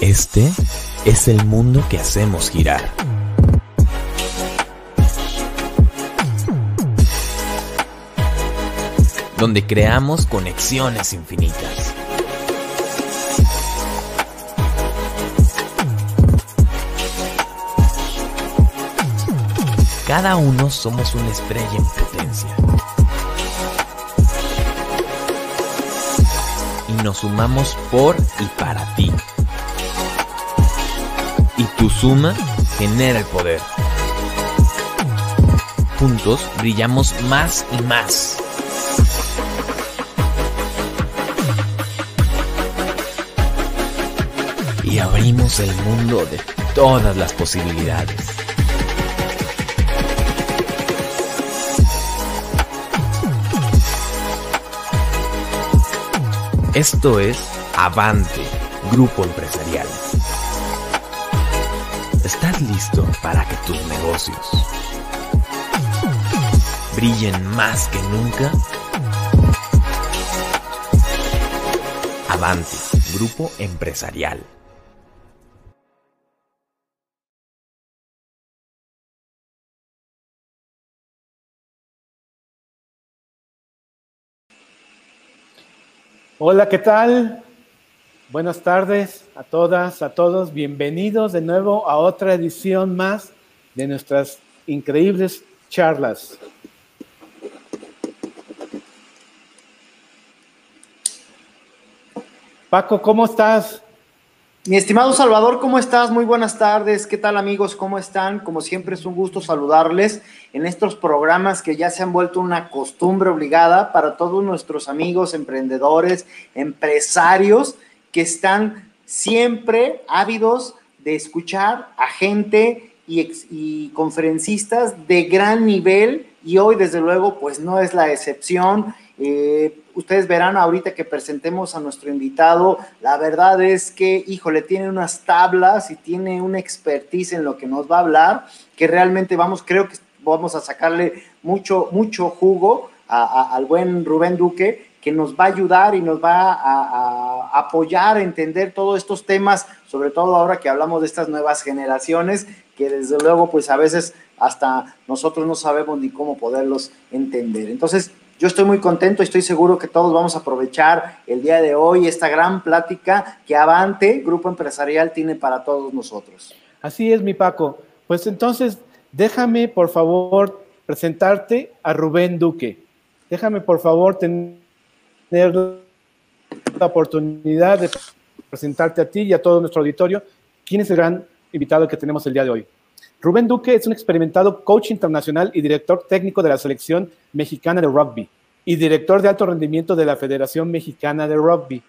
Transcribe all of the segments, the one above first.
Este es el mundo que hacemos girar. Donde creamos conexiones infinitas. Cada uno somos una estrella en potencia. Y nos sumamos por y para ti. Tu suma genera el poder. Juntos brillamos más y más. Y abrimos el mundo de todas las posibilidades. Esto es Avante, Grupo Empresarial. ¿Estás listo para que tus negocios brillen más que nunca? Avante, Grupo Empresarial. Hola, ¿qué tal? Buenas tardes a todas, a todos. Bienvenidos de nuevo a otra edición más de nuestras increíbles charlas. Paco, ¿cómo estás? Mi estimado Salvador, ¿cómo estás? Muy buenas tardes. ¿Qué tal amigos? ¿Cómo están? Como siempre es un gusto saludarles en estos programas que ya se han vuelto una costumbre obligada para todos nuestros amigos emprendedores, empresarios están siempre ávidos de escuchar a gente y, y conferencistas de gran nivel y hoy desde luego pues no es la excepción. Eh, ustedes verán ahorita que presentemos a nuestro invitado, la verdad es que, híjole, tiene unas tablas y tiene una expertise en lo que nos va a hablar, que realmente vamos, creo que vamos a sacarle mucho, mucho jugo al buen Rubén Duque, que nos va a ayudar y nos va a, a, apoyar a entender todos estos temas, sobre todo ahora que hablamos de estas nuevas generaciones, que desde luego, pues a veces hasta nosotros no sabemos ni cómo poderlos entender. Entonces, yo estoy muy contento y estoy seguro que todos vamos a aprovechar el día de hoy esta gran plática que Avante, Grupo Empresarial, tiene para todos nosotros. Así es, mi Paco. Pues entonces, déjame, por favor, presentarte a Rubén Duque. Déjame, por favor, tener la oportunidad de presentarte a ti y a todo nuestro auditorio. ¿Quién es el gran invitado que tenemos el día de hoy? Rubén Duque es un experimentado coach internacional y director técnico de la selección mexicana de rugby y director de alto rendimiento de la Federación Mexicana de Rugby.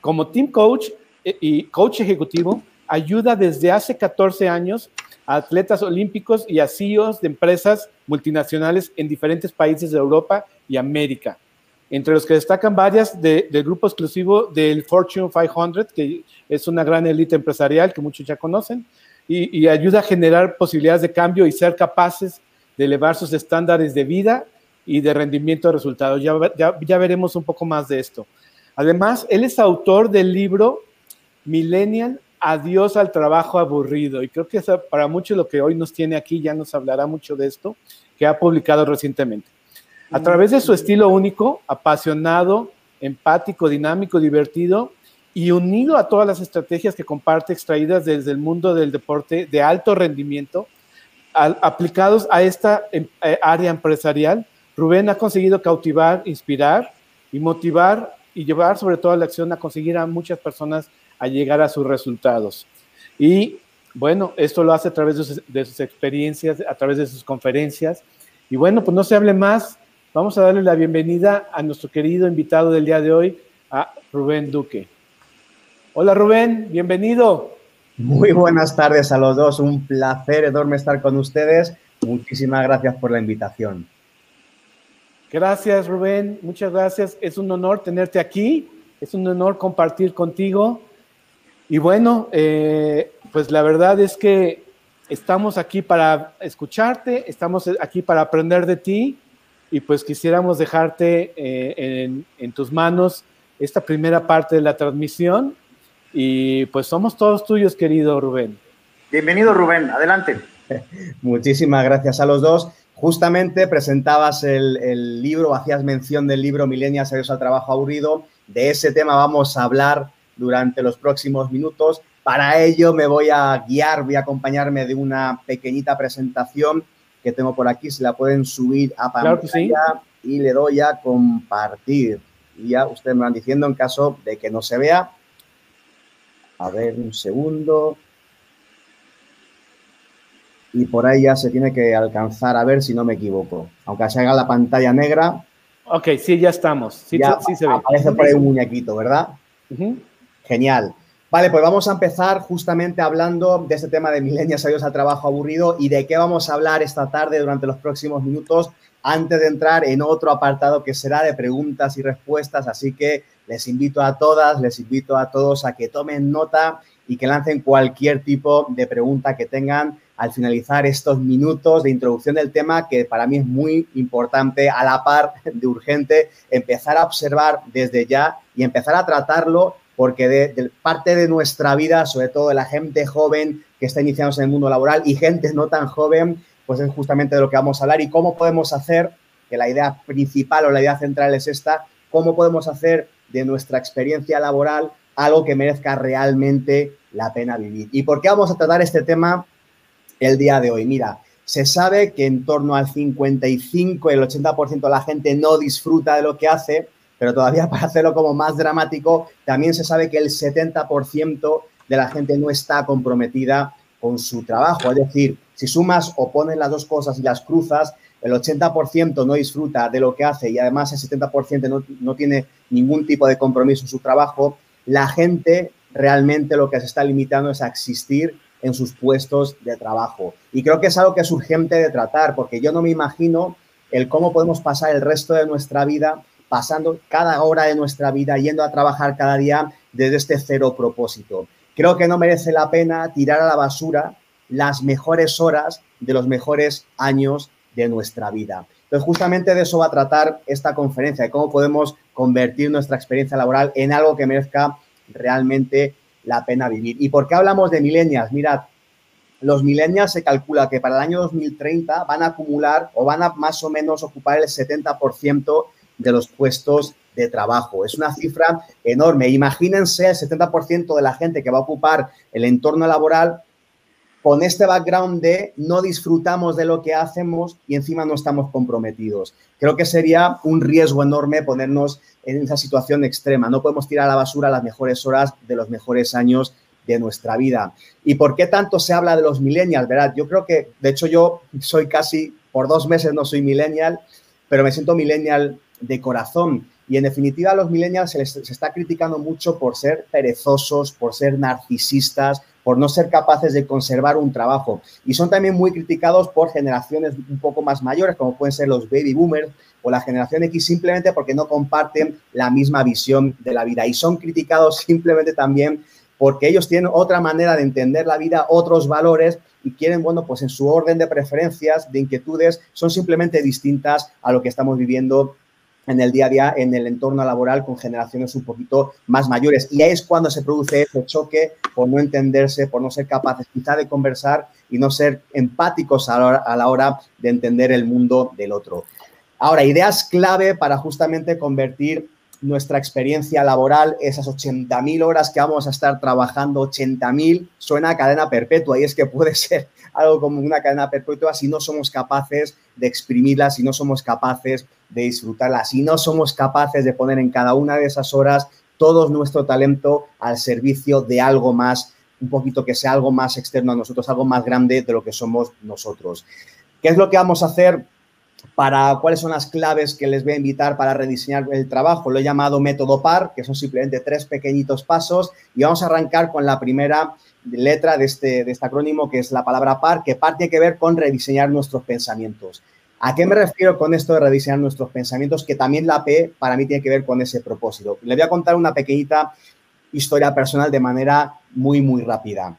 Como team coach eh, y coach ejecutivo, ayuda desde hace 14 años a atletas olímpicos y a CEOs de empresas multinacionales en diferentes países de Europa y América, entre los que destacan varias del grupo exclusivo del Fortune 500, que es una gran élite empresarial que muchos ya conocen, y, ayuda a generar posibilidades de cambio y ser capaces de elevar sus estándares de vida y de rendimiento de resultados. Ya, veremos un poco más de esto. Además, él es autor del libro Millennial, Adiós al trabajo aburrido. Y creo que para mucho lo que hoy nos tiene aquí ya nos hablará mucho de esto, que ha publicado recientemente. A través de su estilo único, apasionado, empático, dinámico, divertido, y unido a todas las estrategias que comparte extraídas desde el mundo del deporte de alto rendimiento, aplicados a esta em, eh, área empresarial, Rubén ha conseguido cautivar, inspirar y motivar y llevar sobre todo a la acción a conseguir a muchas personas a llegar a sus resultados. Y bueno, esto lo hace a través de sus, de sus experiencias, a través de sus conferencias. Y bueno, pues no se hable más, vamos a darle la bienvenida a nuestro querido invitado del día de hoy, a Rubén Duque. Hola Rubén, bienvenido. Muy buenas tardes a los dos, un placer enorme estar con ustedes. Muchísimas gracias por la invitación. Gracias Rubén, muchas gracias. Es un honor tenerte aquí, es un honor compartir contigo. Y bueno, eh, pues la verdad es que estamos aquí para escucharte, estamos aquí para aprender de ti y pues quisiéramos dejarte eh, en, en tus manos esta primera parte de la transmisión Y pues somos todos tuyos, querido Rubén. Bienvenido, Rubén. Adelante. Muchísimas gracias a los dos. Justamente presentabas el, libro, hacías mención del libro Milenias, adiós al trabajo aburrido. De ese tema vamos a hablar durante los próximos minutos. Para ello me voy a guiar, voy a acompañarme de una pequeñita presentación que tengo por aquí. Se la pueden subir a pantalla y le doy a compartir. Y ya ustedes me van diciendo en caso de que no se vea. A ver, un segundo y por ahí ya se tiene que alcanzar a ver si no me equivoco. Aunque se haga la pantalla negra. Ok, sí, ya estamos. Sí, sí se ve. Aparece por ahí un muñequito, ¿verdad? Genial. Vale, pues vamos a empezar justamente hablando de este tema de milenias adiós al trabajo aburrido y de qué vamos a hablar esta tarde durante los próximos minutos antes de entrar en otro apartado que será de preguntas y respuestas. Así que les invito a todas, les invito a todos a que tomen nota y que lancen cualquier tipo de pregunta que tengan al finalizar estos minutos de introducción del tema que para mí es muy importante, a la par de urgente, empezar a observar desde ya y empezar a tratarlo porque de, parte de nuestra vida, sobre todo de la gente joven que está iniciándose en el mundo laboral y gente no tan joven, pues es justamente de lo que vamos a hablar y cómo podemos hacer, que la idea principal o la idea central es esta, cómo podemos hacer de nuestra experiencia laboral algo que merezca realmente la pena vivir. ¿Y por qué vamos a tratar este tema el día de hoy. Mira, se sabe que en torno al 55 y el 80% de la gente no disfruta de lo que hace, pero todavía para hacerlo como más dramático, también se sabe que el 70% de la gente no está comprometida con su trabajo. Es decir, si sumas o pones las dos cosas y las cruzas, el 80% no disfruta de lo que hace y además el 70% no, no tiene ningún tipo de compromiso en su trabajo, la gente realmente lo que se está limitando es a existir en sus puestos de trabajo. Y creo que es algo que es urgente de tratar, porque yo no me imagino el cómo podemos pasar el resto de nuestra vida pasando cada hora de nuestra vida yendo a trabajar cada día desde este cero propósito. Creo que no merece la pena tirar a la basura las mejores horas de los mejores años de nuestra vida. Entonces, justamente de eso va a tratar esta conferencia, de cómo podemos convertir nuestra experiencia laboral en algo que merezca realmente la pena vivir. ¿Y por qué hablamos de millennials? Mirad, los millennials se calcula que para el año 2030 van a acumular o van a más o menos ocupar el 70% de los puestos de trabajo. Es una cifra enorme. Imagínense el 70% de la gente que va a ocupar el entorno laboral con este background de no disfrutamos de lo que hacemos y encima no estamos comprometidos. Creo que sería un riesgo enorme ponernos en esa situación extrema. No podemos tirar a la basura las mejores horas de los mejores años de nuestra vida. ¿Y por qué tanto se habla de los millennials? Verás, yo creo que, de hecho, yo soy casi, por dos meses no soy millennial, pero me siento millennial de corazón. Y en definitiva, a los millennials se les se está criticando mucho por ser perezosos, por ser narcisistas, por no ser capaces de conservar un trabajo. Y son también muy criticados por generaciones un poco más mayores, como pueden ser los baby boomers o la generación X, simplemente porque no comparten la misma visión de la vida. Y son criticados simplemente también porque ellos tienen otra manera de entender la vida, otros valores y quieren, bueno, pues en su orden de preferencias, de inquietudes, son simplemente distintas a lo que estamos viviendo en el día a día, en el entorno laboral con generaciones un poquito más mayores. Y ahí es cuando se produce ese choque por no entenderse, por no ser capaces quizá de conversar y no ser empáticos a la hora, de entender el mundo del otro. Ahora, ideas clave para justamente convertir nuestra experiencia laboral, esas 80.000 horas que vamos a estar trabajando, 80.000, suena a cadena perpetua y es que puede ser algo como una cadena perpetua si no somos capaces de exprimirla, si no somos capaces de disfrutarla, si no somos capaces de poner en cada una de esas horas todo nuestro talento al servicio de algo más, un poquito que sea algo más externo a nosotros, algo más grande de lo que somos nosotros. ¿Qué es lo que vamos a hacer? Para cuáles son las claves que les voy a invitar para rediseñar el trabajo. Lo he llamado método PAR, que son simplemente tres pequeñitos pasos. Y vamos a arrancar con la primera letra de este, de este acrónimo, que es la palabra PAR, que parte tiene que ver con rediseñar nuestros pensamientos. ¿A qué me refiero con esto de rediseñar nuestros pensamientos? Que también la P para mí tiene que ver con ese propósito. Le voy a contar una pequeñita historia personal de manera muy, muy rápida.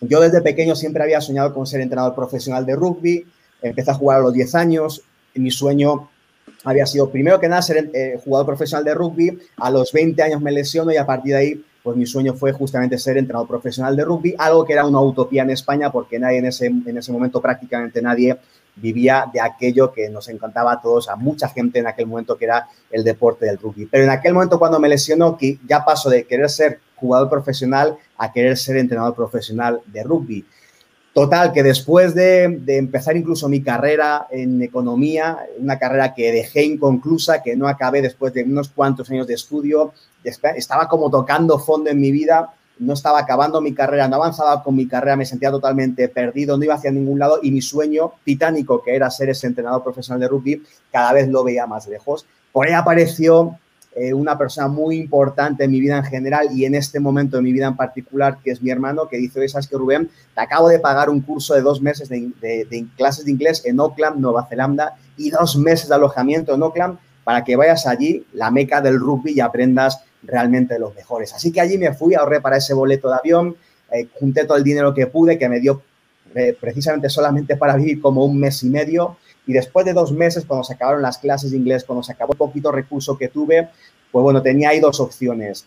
Yo desde pequeño siempre había soñado con ser entrenador profesional de rugby. Empecé a jugar a los 10 años, mi sueño había sido primero que nada ser eh, jugador profesional de rugby. A los 20 años me lesiono y a partir de ahí pues mi sueño fue justamente ser entrenador profesional de rugby, algo que era una utopía en España porque nadie en ese, en ese momento, prácticamente nadie, vivía de aquello que nos encantaba a todos, a mucha gente en aquel momento, que era el deporte del rugby. Pero en aquel momento cuando me lesionó, que ya paso de querer ser jugador profesional a querer ser entrenador profesional de rugby. Total, que después de, empezar incluso mi carrera en economía, una carrera que dejé inconclusa, que no acabé después de unos cuantos años de estudio, estaba como tocando fondo en mi vida, no estaba acabando mi carrera, no avanzaba con mi carrera, me sentía totalmente perdido, no iba hacia ningún lado y mi sueño titánico, que era ser ese entrenador profesional de rugby, cada vez lo veía más lejos. Por ahí apareció eh, una persona muy importante en mi vida en general y en este momento de mi vida en particular, que es mi hermano, que dice, ¿sabes que Rubén? Te acabo de pagar un curso de dos meses de, clases de inglés en Auckland, Nueva Zelanda, y dos meses de alojamiento en Auckland para que vayas allí, la meca del rugby, y aprendas realmente los mejores. Así que allí me fui, ahorré para ese boleto de avión, eh, junté todo el dinero que pude, que me dio eh, precisamente solamente para vivir como un mes y medio. Y después de dos meses, cuando se acabaron las clases de inglés, cuando se acabó el poquito recurso que tuve, pues bueno, tenía ahí dos opciones.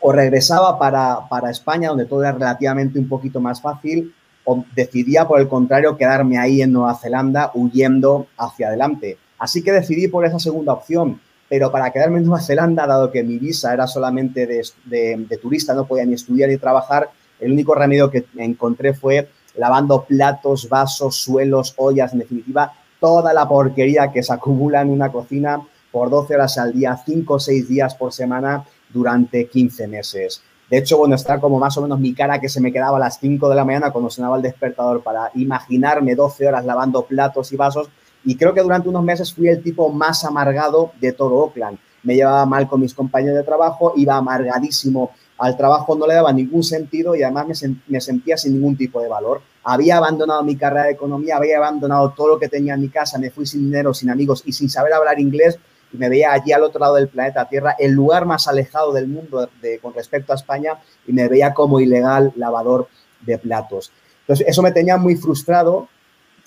O regresaba para, para España, donde todo era relativamente un poquito más fácil, o decidía, por el contrario, quedarme ahí en Nueva Zelanda huyendo hacia adelante. Así que decidí por esa segunda opción pero para quedarme en Nueva Zelanda, dado que mi visa era solamente de, turista, no podía ni estudiar ni trabajar, el único remedio que encontré fue lavando platos, vasos, suelos, ollas, en definitiva, toda la porquería que se acumula en una cocina por 12 horas al día, 5 o 6 días por semana durante 15 meses. De hecho, bueno, está como más o menos mi cara que se me quedaba a las 5 de la mañana cuando sonaba el despertador para imaginarme 12 horas lavando platos y vasos y creo que durante unos meses fui el tipo más amargado de todo Oakland. Me llevaba mal con mis compañeros de trabajo, iba amargadísimo al trabajo, no le daba ningún sentido y además me, sentía sin ningún tipo de valor. Había abandonado mi carrera de economía, había abandonado todo lo que tenía en mi casa, me fui sin dinero, sin amigos y sin saber hablar inglés y me veía allí al otro lado del planeta Tierra, el lugar más alejado del mundo con respecto a España y me veía como ilegal lavador de platos. Entonces, eso me tenía muy frustrado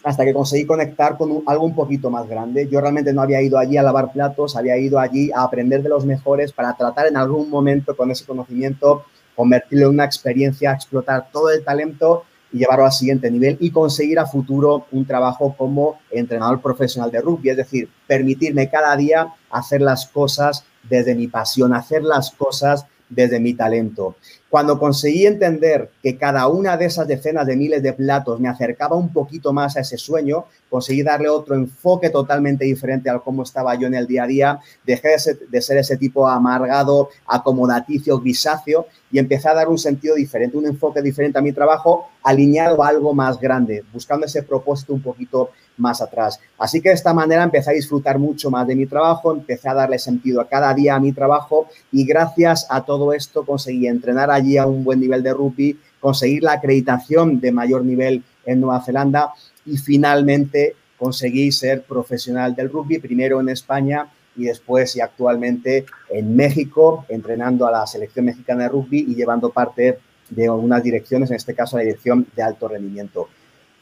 hasta que conseguí conectar con algo un poquito más grande. Yo realmente no había ido allí a lavar platos, había ido allí a aprender de los mejores para tratar en algún momento con ese conocimiento, convertirlo en una experiencia, explotar todo el talento llevarlo al siguiente nivel y conseguir a futuro un trabajo como entrenador profesional de rugby, es decir, permitirme cada día hacer las cosas desde mi pasión, hacer las cosas desde mi talento. Cuando conseguí entender que cada una de esas decenas de miles de platos me acercaba un poquito más a ese sueño, conseguí darle otro enfoque totalmente diferente al cómo estaba yo en el día a día, dejé de ser, ese tipo amargado, acomodaticio, grisáceo y empecé a dar un sentido diferente, un enfoque diferente a mi trabajo, alineado a algo más grande, buscando ese propósito un poquito más atrás. Así que de esta manera empecé a disfrutar mucho más de mi trabajo, empecé a darle sentido a cada día a mi trabajo y gracias a todo esto conseguí entrenar allí a un buen nivel de rugby, conseguir la acreditación de mayor nivel en Nueva Zelanda y finalmente conseguí ser profesional del rugby, primero en España y después y actualmente en México, entrenando a la selección mexicana de rugby y llevando parte de algunas direcciones, en este caso la dirección de alto rendimiento.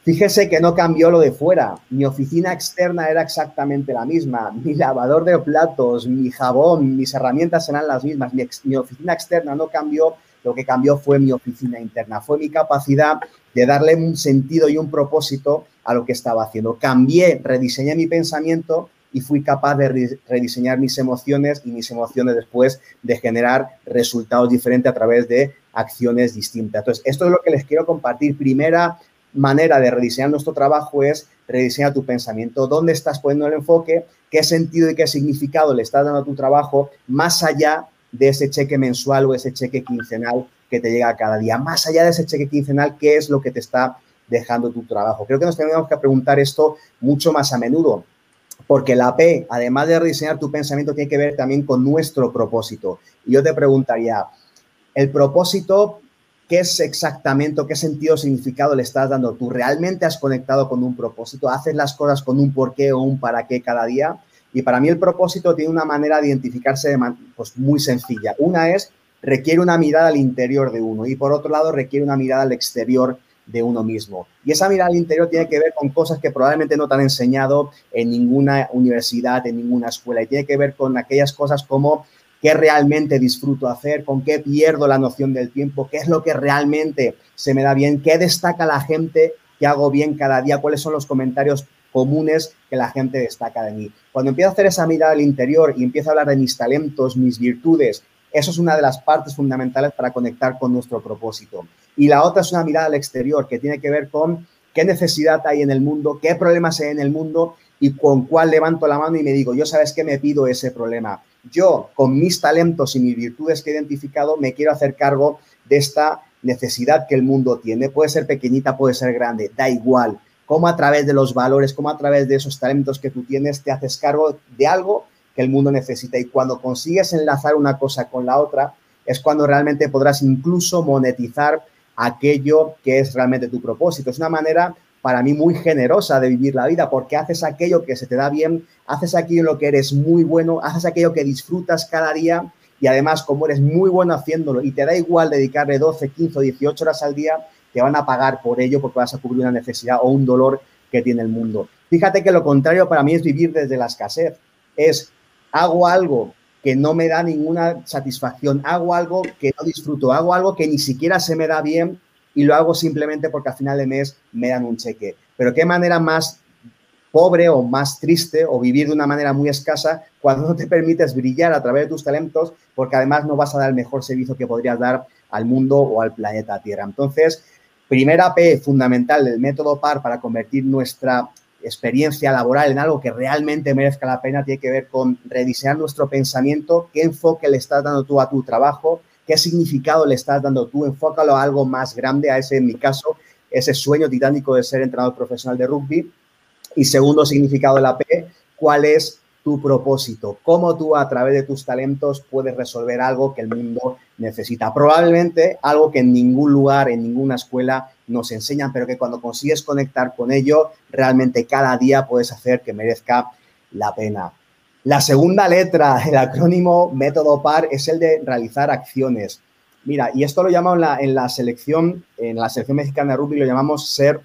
Fíjese que no cambió lo de fuera. Mi oficina externa era exactamente la misma. Mi lavador de platos, mi jabón, mis herramientas eran las mismas. Mi, oficina externa no cambió. Lo que cambió fue mi oficina interna. Fue mi capacidad de darle un sentido y un propósito a lo que estaba haciendo. Cambié, rediseñé mi pensamiento y fui capaz de rediseñar mis emociones y mis emociones después de generar resultados diferentes a través de acciones distintas. Entonces, esto es lo que les quiero compartir. Primera manera de rediseñar nuestro trabajo es rediseñar tu pensamiento, dónde estás poniendo el enfoque, qué sentido y qué significado le estás dando a tu trabajo, más allá de ese cheque mensual o ese cheque quincenal que te llega cada día, más allá de ese cheque quincenal, qué es lo que te está dejando tu trabajo. Creo que nos tenemos que preguntar esto mucho más a menudo, porque la P, además de rediseñar tu pensamiento, tiene que ver también con nuestro propósito. Y yo te preguntaría, ¿el propósito ¿Qué es exactamente qué sentido significado le estás dando? ¿Tú realmente has conectado con un propósito? ¿Haces las cosas con un porqué o un para qué cada día? Y para mí el propósito tiene una manera de identificarse de pues, muy sencilla. Una es, requiere una mirada al interior de uno y por otro lado requiere una mirada al exterior de uno mismo. Y esa mirada al interior tiene que ver con cosas que probablemente no te han enseñado en ninguna universidad, en ninguna escuela. Y tiene que ver con aquellas cosas como qué realmente disfruto hacer, con qué pierdo la noción del tiempo, qué es lo que realmente se me da bien, qué destaca la gente que hago bien cada día, cuáles son los comentarios comunes que la gente destaca de mí. Cuando empiezo a hacer esa mirada al interior y empiezo a hablar de mis talentos, mis virtudes, eso es una de las partes fundamentales para conectar con nuestro propósito. Y la otra es una mirada al exterior que tiene que ver con qué necesidad hay en el mundo, qué problemas hay en el mundo y con cuál levanto la mano y me digo, yo sabes que me pido ese problema yo, con mis talentos y mis virtudes que he identificado, me quiero hacer cargo de esta necesidad que el mundo tiene. Puede ser pequeñita, puede ser grande, da igual. Cómo a través de los valores, cómo a través de esos talentos que tú tienes, te haces cargo de algo que el mundo necesita. Y cuando consigues enlazar una cosa con la otra, es cuando realmente podrás incluso monetizar aquello que es realmente tu propósito. Es una manera para mí muy generosa de vivir la vida, porque haces aquello que se te da bien, haces aquello en lo que eres muy bueno, haces aquello que disfrutas cada día y además como eres muy bueno haciéndolo y te da igual dedicarle 12, 15 o 18 horas al día, te van a pagar por ello porque vas a cubrir una necesidad o un dolor que tiene el mundo. Fíjate que lo contrario para mí es vivir desde la escasez. Es hago algo que no me da ninguna satisfacción, hago algo que no disfruto, hago algo que ni siquiera se me da bien y lo hago simplemente porque al final de mes me dan un cheque. Pero qué manera más pobre o más triste o vivir de una manera muy escasa cuando no te permites brillar a través de tus talentos porque además no vas a dar el mejor servicio que podrías dar al mundo o al planeta Tierra. Entonces, primera P fundamental del método PAR para convertir nuestra experiencia laboral en algo que realmente merezca la pena tiene que ver con rediseñar nuestro pensamiento, qué enfoque le estás dando tú a tu trabajo, qué significado le estás dando tú, enfócalo a algo más grande, a ese, en mi caso, ese sueño titánico de ser entrenador profesional de rugby. Y segundo significado de la P, ¿cuál es tu propósito? ¿Cómo tú a través de tus talentos puedes resolver algo que el mundo necesita? Probablemente algo que en ningún lugar, en ninguna escuela nos enseñan, pero que cuando consigues conectar con ello, realmente cada día puedes hacer que merezca la pena. La segunda letra del acrónimo método PAR es el de realizar acciones. Mira, y esto lo llamamos en la, selección, en la selección mexicana de rugby lo llamamos ser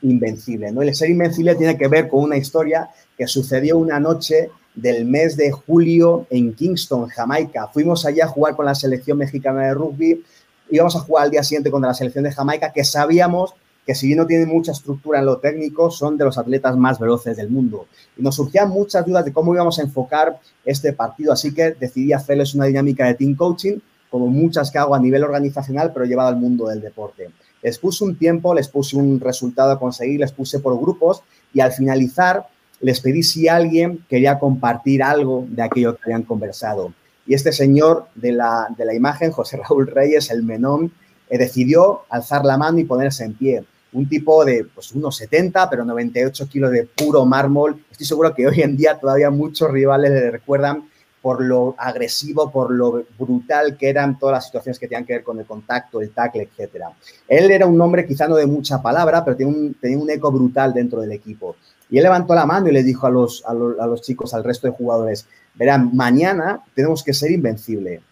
invencible, ¿no? El ser invencible tiene que ver con una historia que sucedió una noche del mes de julio en Kingston, Jamaica. Fuimos allá a jugar con la selección mexicana de rugby, íbamos a jugar al día siguiente contra la selección de Jamaica, que sabíamos que si bien no tienen mucha estructura en lo técnico, son de los atletas más veloces del mundo. Y nos surgían muchas dudas de cómo íbamos a enfocar este partido, así que decidí hacerles una dinámica de team coaching, como muchas que hago a nivel organizacional, pero llevado al mundo del deporte. Les puse un tiempo, les puse un resultado a conseguir, les puse por grupos y al finalizar les pedí si alguien quería compartir algo de aquello que habían conversado. Y este señor de la, de la imagen, José Raúl Reyes, el menón, eh, decidió alzar la mano y ponerse en pie un tipo de pues, unos 70, pero 98 kilos de puro mármol. Estoy seguro que hoy en día todavía muchos rivales le recuerdan por lo agresivo, por lo brutal que eran todas las situaciones que tenían que ver con el contacto, el tackle, etc. Él era un hombre quizá no de mucha palabra, pero tenía un, tenía un eco brutal dentro del equipo. Y él levantó la mano y le dijo a los, a los, a los chicos, al resto de jugadores, verán, mañana tenemos que ser invencible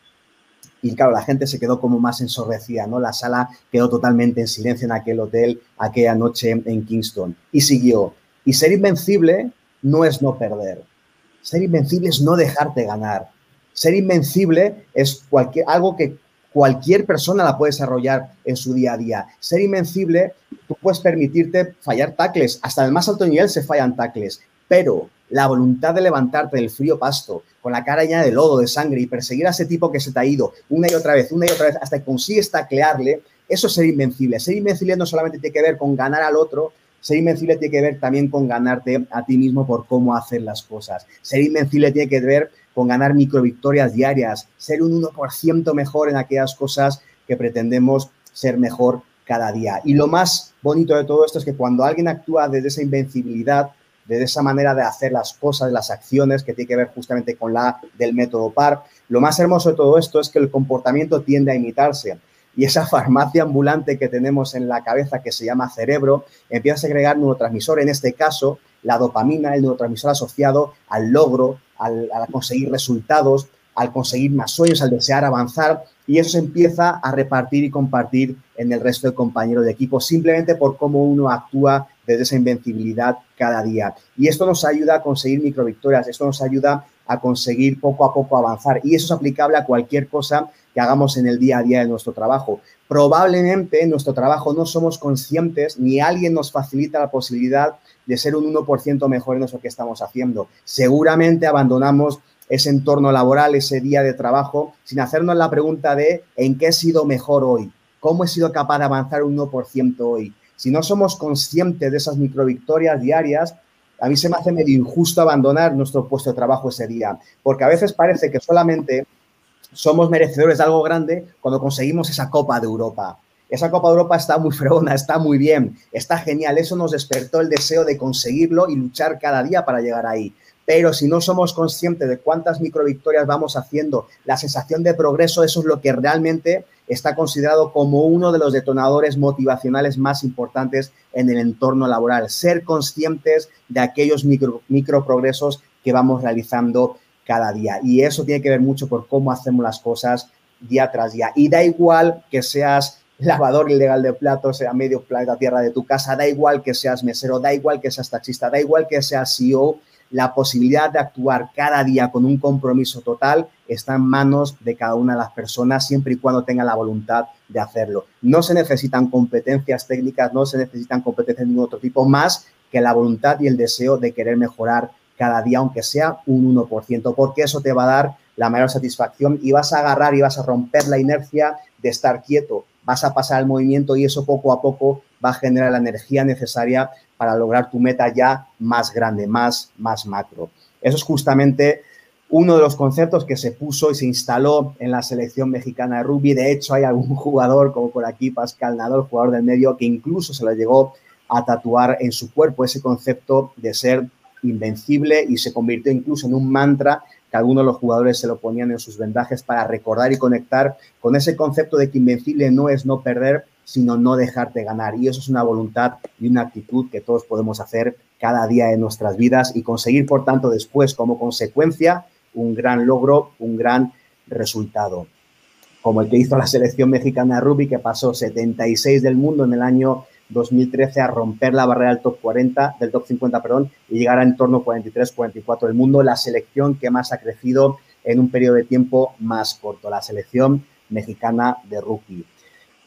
y claro, la gente se quedó como más ensordecida, ¿no? La sala quedó totalmente en silencio en aquel hotel aquella noche en Kingston y siguió. Y ser invencible no es no perder. Ser invencible es no dejarte ganar. Ser invencible es cualquier, algo que cualquier persona la puede desarrollar en su día a día. Ser invencible, tú puedes permitirte fallar tacles. Hasta el más alto nivel se fallan tacles. Pero la voluntad de levantarte del frío pasto, con la cara llena de lodo, de sangre y perseguir a ese tipo que se te ha ido una y otra vez, una y otra vez, hasta que consigues taclearle, eso es ser invencible. Ser invencible no solamente tiene que ver con ganar al otro, ser invencible tiene que ver también con ganarte a ti mismo por cómo hacer las cosas. Ser invencible tiene que ver con ganar microvictorias diarias, ser un 1% mejor en aquellas cosas que pretendemos ser mejor cada día. Y lo más bonito de todo esto es que cuando alguien actúa desde esa invencibilidad, de esa manera de hacer las cosas, las acciones que tiene que ver justamente con la del método PAR. Lo más hermoso de todo esto es que el comportamiento tiende a imitarse y esa farmacia ambulante que tenemos en la cabeza que se llama cerebro empieza a segregar neurotransmisor, en este caso la dopamina, el neurotransmisor asociado al logro, al, conseguir resultados, al conseguir más sueños, al desear avanzar y eso empieza a repartir y compartir en el resto de compañeros de equipo simplemente por cómo uno actúa desde esa invencibilidad cada día. Y esto nos ayuda a conseguir microvictorias, esto nos ayuda a conseguir poco a poco avanzar. Y eso es aplicable a cualquier cosa que hagamos en el día a día de nuestro trabajo. Probablemente en nuestro trabajo no somos conscientes ni alguien nos facilita la posibilidad de ser un 1% mejor en eso que estamos haciendo. Seguramente abandonamos ese entorno laboral, ese día de trabajo, sin hacernos la pregunta de en qué he sido mejor hoy, cómo he sido capaz de avanzar un 1% hoy. Si no somos conscientes de esas microvictorias diarias, a mí se me hace medio injusto abandonar nuestro puesto de trabajo ese día, porque a veces parece que solamente somos merecedores de algo grande cuando conseguimos esa Copa de Europa. Esa Copa Europa está muy fregona, está muy bien, está genial. Eso nos despertó el deseo de conseguirlo y luchar cada día para llegar ahí. Pero si no somos conscientes de cuántas microvictorias vamos haciendo, la sensación de progreso, eso es lo que realmente está considerado como uno de los detonadores motivacionales más importantes en el entorno laboral. Ser conscientes de aquellos micro, progresos que vamos realizando cada día. Y eso tiene que ver mucho por cómo hacemos las cosas día tras día. Y da igual que seas lavador ilegal de platos a medio planeta Tierra de tu casa, da igual que seas mesero, da igual que seas taxista, da igual que seas CEO, la posibilidad de actuar cada día con un compromiso total está en manos de cada una de las personas siempre y cuando tenga la voluntad de hacerlo. No se necesitan competencias técnicas, no se necesitan competencias de ningún otro tipo más que la voluntad y el deseo de querer mejorar cada día, aunque sea un 1%, porque eso te va a dar la mayor satisfacción y vas a agarrar y vas a romper la inercia de estar quieto, vas a pasar el movimiento y eso poco a poco va a generar la energía necesaria para lograr tu meta ya más grande, más, más macro. Eso es justamente uno de los conceptos que se puso y se instaló en la selección mexicana de rugby. De hecho, hay algún jugador, como por aquí Pascal Nadal, jugador del medio, que incluso se lo llegó a tatuar en su cuerpo ese concepto de ser invencible y se convirtió incluso en un mantra que algunos de los jugadores se lo ponían en sus vendajes para recordar y conectar con ese concepto de que invencible no es no perder, sino no dejarte ganar. Y eso es una voluntad y una actitud que todos podemos hacer cada día en nuestras vidas y conseguir, por tanto, después, como consecuencia, un gran logro, un gran resultado. Como el que hizo la selección mexicana de rugby, que pasó 76 del mundo en el año 2013 a romper la barrera del top 40, del top 50, perdón, y llegar a en torno 43, 44 del mundo, la selección que más ha crecido en un periodo de tiempo más corto, la selección mexicana de rugby.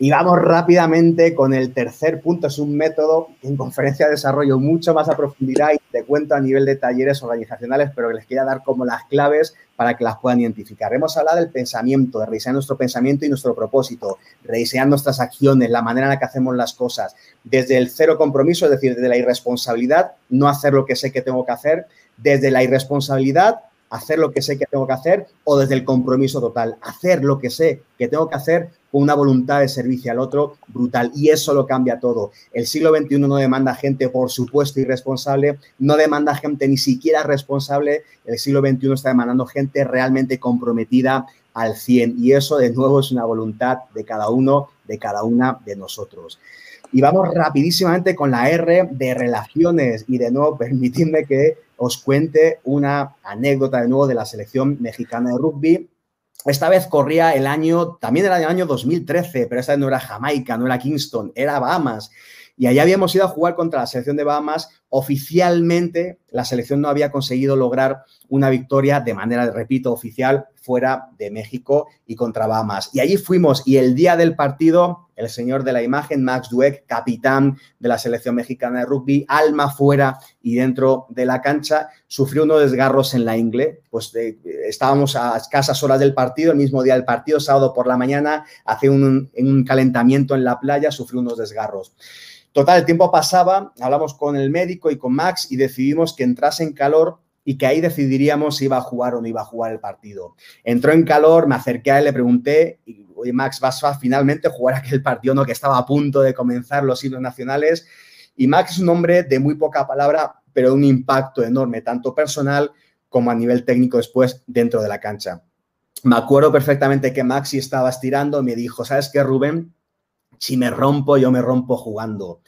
Y vamos rápidamente con el tercer punto. Es un método en conferencia de desarrollo mucho más a profundidad y te cuento a nivel de talleres organizacionales, pero les quería dar como las claves para que las puedan identificar. Hemos hablado del pensamiento, de rediseñar nuestro pensamiento y nuestro propósito, rediseñar nuestras acciones, la manera en la que hacemos las cosas, desde el cero compromiso, es decir, desde la irresponsabilidad, no hacer lo que sé que tengo que hacer, desde la irresponsabilidad hacer lo que sé que tengo que hacer o desde el compromiso total, hacer lo que sé que tengo que hacer con una voluntad de servicio al otro brutal. Y eso lo cambia todo. El siglo XXI no demanda gente, por supuesto, irresponsable, no demanda gente ni siquiera responsable. El siglo XXI está demandando gente realmente comprometida al 100. Y eso, de nuevo, es una voluntad de cada uno, de cada una de nosotros. Y vamos rapidísimamente con la R de relaciones. Y de nuevo, permitidme que os cuente una anécdota de nuevo de la selección mexicana de rugby. Esta vez corría el año, también era el año 2013, pero esta vez no era Jamaica, no era Kingston, era Bahamas. Y allá habíamos ido a jugar contra la selección de Bahamas. Oficialmente, la selección no había conseguido lograr una victoria de manera, repito, oficial fuera de México y contra Bahamas. Y allí fuimos y el día del partido, el señor de la imagen, Max Dweck, capitán de la selección mexicana de rugby, alma fuera y dentro de la cancha, sufrió unos desgarros en la ingle. Pues estábamos a escasas horas del partido, el mismo día del partido, sábado por la mañana, hace un calentamiento en la playa, sufrió unos desgarros. Total, el tiempo pasaba, hablamos con el médico y con Max y decidimos que entrase en calor y que ahí decidiríamos si iba a jugar o no iba a jugar el partido. Entró en calor, me acerqué a él, le pregunté, oye Max, ¿vas a finalmente jugar aquel partido no que estaba a punto de comenzar los himnos nacionales? Y Max es un hombre de muy poca palabra, pero de un impacto enorme, tanto personal como a nivel técnico después dentro de la cancha. Me acuerdo perfectamente que Maxi estaba estirando, me dijo, ¿sabes qué, Rubén? Si me rompo, yo me rompo jugando.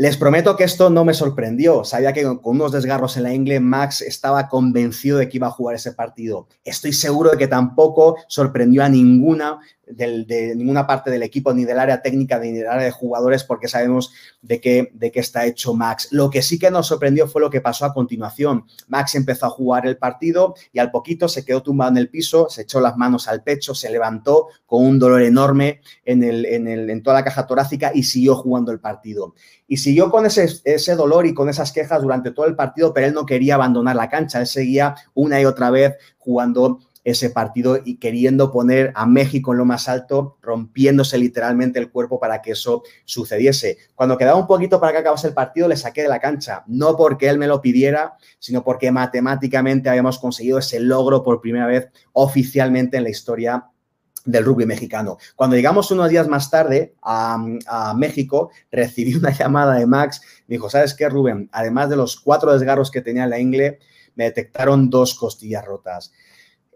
Les prometo que esto no me sorprendió. Sabía que con unos desgarros en la ingle, Max estaba convencido de que iba a jugar ese partido. Estoy seguro de que tampoco sorprendió a ninguna de ninguna parte del equipo, ni del área técnica, ni del área de jugadores, porque sabemos de qué, de qué está hecho Max. Lo que sí que nos sorprendió fue lo que pasó a continuación. Max empezó a jugar el partido y al poquito se quedó tumbado en el piso, se echó las manos al pecho, se levantó con un dolor enorme en, el, en, el, en toda la caja torácica y siguió jugando el partido. Y siguió con ese, ese dolor y con esas quejas durante todo el partido, pero él no quería abandonar la cancha, él seguía una y otra vez jugando ese partido y queriendo poner a México en lo más alto, rompiéndose literalmente el cuerpo para que eso sucediese. Cuando quedaba un poquito para que acabase el partido, le saqué de la cancha, no porque él me lo pidiera, sino porque matemáticamente habíamos conseguido ese logro por primera vez oficialmente en la historia del rugby mexicano. Cuando llegamos unos días más tarde a, México, recibí una llamada de Max. Me dijo, ¿sabes qué, Rubén? Además de los cuatro desgarros que tenía en la ingle, me detectaron dos costillas rotas.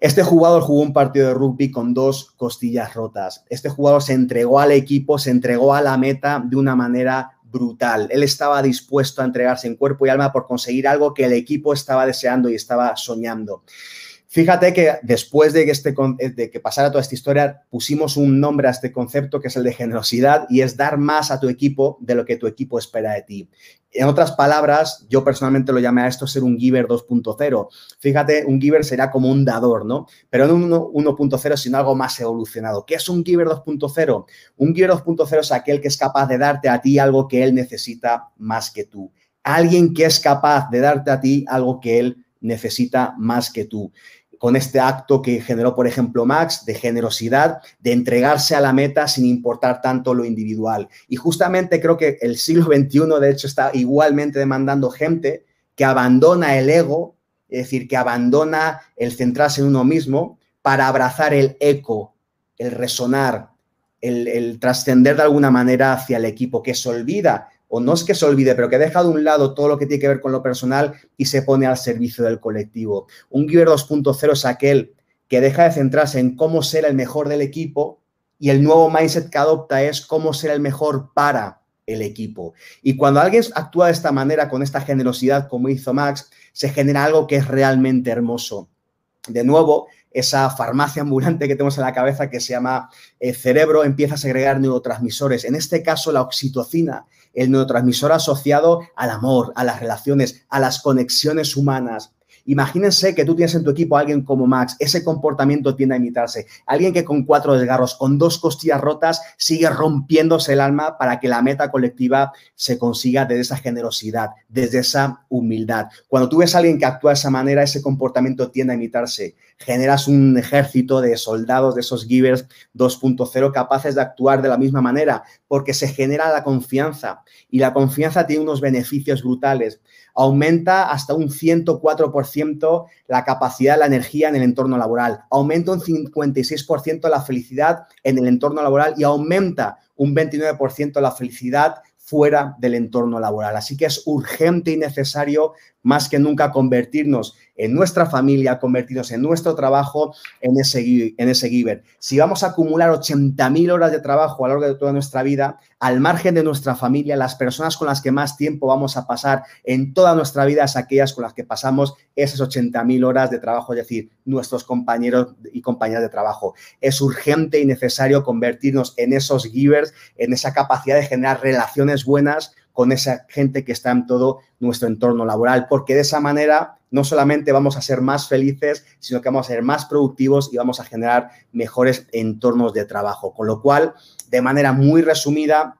Este jugador jugó un partido de rugby con dos costillas rotas. Este jugador se entregó al equipo, se entregó a la meta de una manera brutal. Él estaba dispuesto a entregarse en cuerpo y alma por conseguir algo que el equipo estaba deseando y estaba soñando. Fíjate que después de que, este, de que pasara toda esta historia, pusimos un nombre a este concepto que es el de generosidad y es dar más a tu equipo de lo que tu equipo espera de ti. En otras palabras, yo personalmente lo llamé a esto ser un giver 2.0. Fíjate, un giver será como un dador, ¿no? Pero no un 1.0, sino algo más evolucionado. ¿Qué es un giver 2.0? Un giver 2.0 es aquel que es capaz de darte a ti algo que él necesita más que tú. Alguien que es capaz de darte a ti algo que él necesita más que tú con este acto que generó, por ejemplo, Max, de generosidad, de entregarse a la meta sin importar tanto lo individual. Y justamente creo que el siglo XXI, de hecho, está igualmente demandando gente que abandona el ego, es decir, que abandona el centrarse en uno mismo para abrazar el eco, el resonar, el, el trascender de alguna manera hacia el equipo, que se olvida o no es que se olvide, pero que deja de un lado todo lo que tiene que ver con lo personal y se pone al servicio del colectivo. Un Giver 2.0 es aquel que deja de centrarse en cómo ser el mejor del equipo y el nuevo mindset que adopta es cómo ser el mejor para el equipo. Y cuando alguien actúa de esta manera, con esta generosidad como hizo Max, se genera algo que es realmente hermoso. De nuevo, esa farmacia ambulante que tenemos en la cabeza que se llama eh, cerebro empieza a segregar neurotransmisores. En este caso, la oxitocina el neurotransmisor asociado al amor, a las relaciones, a las conexiones humanas. Imagínense que tú tienes en tu equipo a alguien como Max, ese comportamiento tiende a imitarse. Alguien que con cuatro desgarros, con dos costillas rotas, sigue rompiéndose el alma para que la meta colectiva se consiga desde esa generosidad, desde esa humildad. Cuando tú ves a alguien que actúa de esa manera, ese comportamiento tiende a imitarse. Generas un ejército de soldados, de esos givers 2.0 capaces de actuar de la misma manera, porque se genera la confianza y la confianza tiene unos beneficios brutales aumenta hasta un 104% la capacidad de la energía en el entorno laboral, aumenta un 56% la felicidad en el entorno laboral y aumenta un 29% la felicidad fuera del entorno laboral. Así que es urgente y necesario más que nunca convertirnos en nuestra familia, convertirnos en nuestro trabajo en ese, en ese giver. Si vamos a acumular 80.000 horas de trabajo a lo largo de toda nuestra vida, al margen de nuestra familia, las personas con las que más tiempo vamos a pasar en toda nuestra vida es aquellas con las que pasamos esas 80.000 horas de trabajo, es decir, nuestros compañeros y compañeras de trabajo. Es urgente y necesario convertirnos en esos givers, en esa capacidad de generar relaciones buenas con esa gente que está en todo nuestro entorno laboral, porque de esa manera no solamente vamos a ser más felices, sino que vamos a ser más productivos y vamos a generar mejores entornos de trabajo. Con lo cual, de manera muy resumida,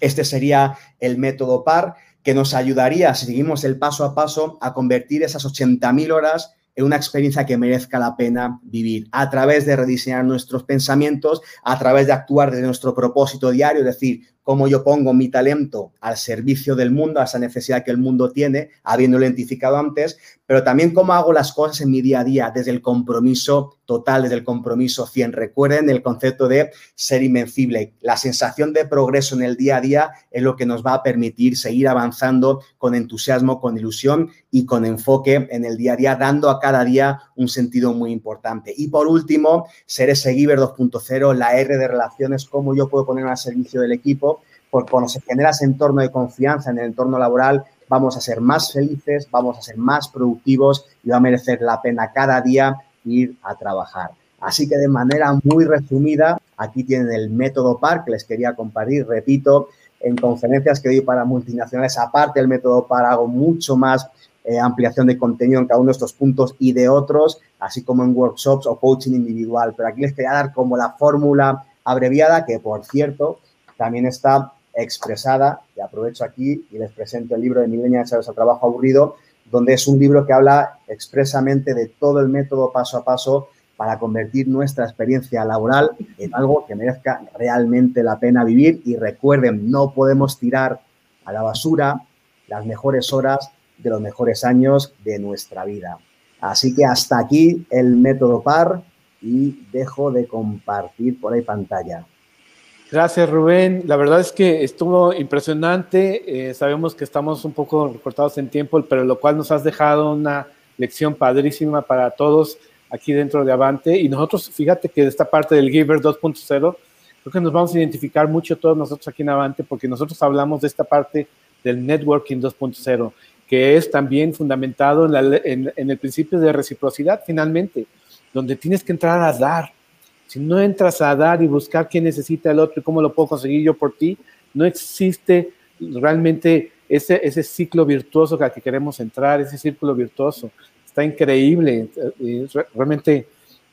este sería el método PAR que nos ayudaría, si seguimos el paso a paso, a convertir esas 80.000 horas en una experiencia que merezca la pena vivir, a través de rediseñar nuestros pensamientos, a través de actuar desde nuestro propósito diario, es decir, cómo yo pongo mi talento al servicio del mundo, a esa necesidad que el mundo tiene, habiendo identificado antes, pero también cómo hago las cosas en mi día a día, desde el compromiso total, desde el compromiso 100. Recuerden el concepto de ser invencible. La sensación de progreso en el día a día es lo que nos va a permitir seguir avanzando con entusiasmo, con ilusión y con enfoque en el día a día, dando a cada día un sentido muy importante. Y por último, ser ese Giver 2.0, la R de relaciones, cómo yo puedo poner al servicio del equipo porque cuando se genera ese entorno de confianza en el entorno laboral, vamos a ser más felices, vamos a ser más productivos y va a merecer la pena cada día ir a trabajar. Así que de manera muy resumida, Aquí tienen el método PAR que les quería compartir, repito, en conferencias que doy para multinacionales, aparte del método PAR, hago mucho más eh, ampliación de contenido en cada uno de estos puntos y de otros, así como en workshops o coaching individual. Pero aquí les quería dar como la fórmula abreviada, que por cierto, también está expresada, y aprovecho aquí y les presento el libro de Milenias al Trabajo Aburrido, donde es un libro que habla expresamente de todo el método paso a paso para convertir nuestra experiencia laboral en algo que merezca realmente la pena vivir. Y recuerden, no podemos tirar a la basura las mejores horas de los mejores años de nuestra vida. Así que hasta aquí el método PAR y dejo de compartir por ahí pantalla. Gracias, Rubén. La verdad es que estuvo impresionante. Eh, sabemos que estamos un poco recortados en tiempo, pero lo cual nos has dejado una lección padrísima para todos aquí dentro de Avante. Y nosotros, fíjate que de esta parte del Giver 2.0, creo que nos vamos a identificar mucho todos nosotros aquí en Avante, porque nosotros hablamos de esta parte del Networking 2.0, que es también fundamentado en, en el principio de reciprocidad, finalmente, donde tienes que entrar a dar si no entras a dar y buscar qué necesita el otro y cómo lo puedo conseguir yo por ti, no existe realmente ese, ese ciclo virtuoso que que queremos entrar, ese círculo virtuoso. Está increíble, realmente,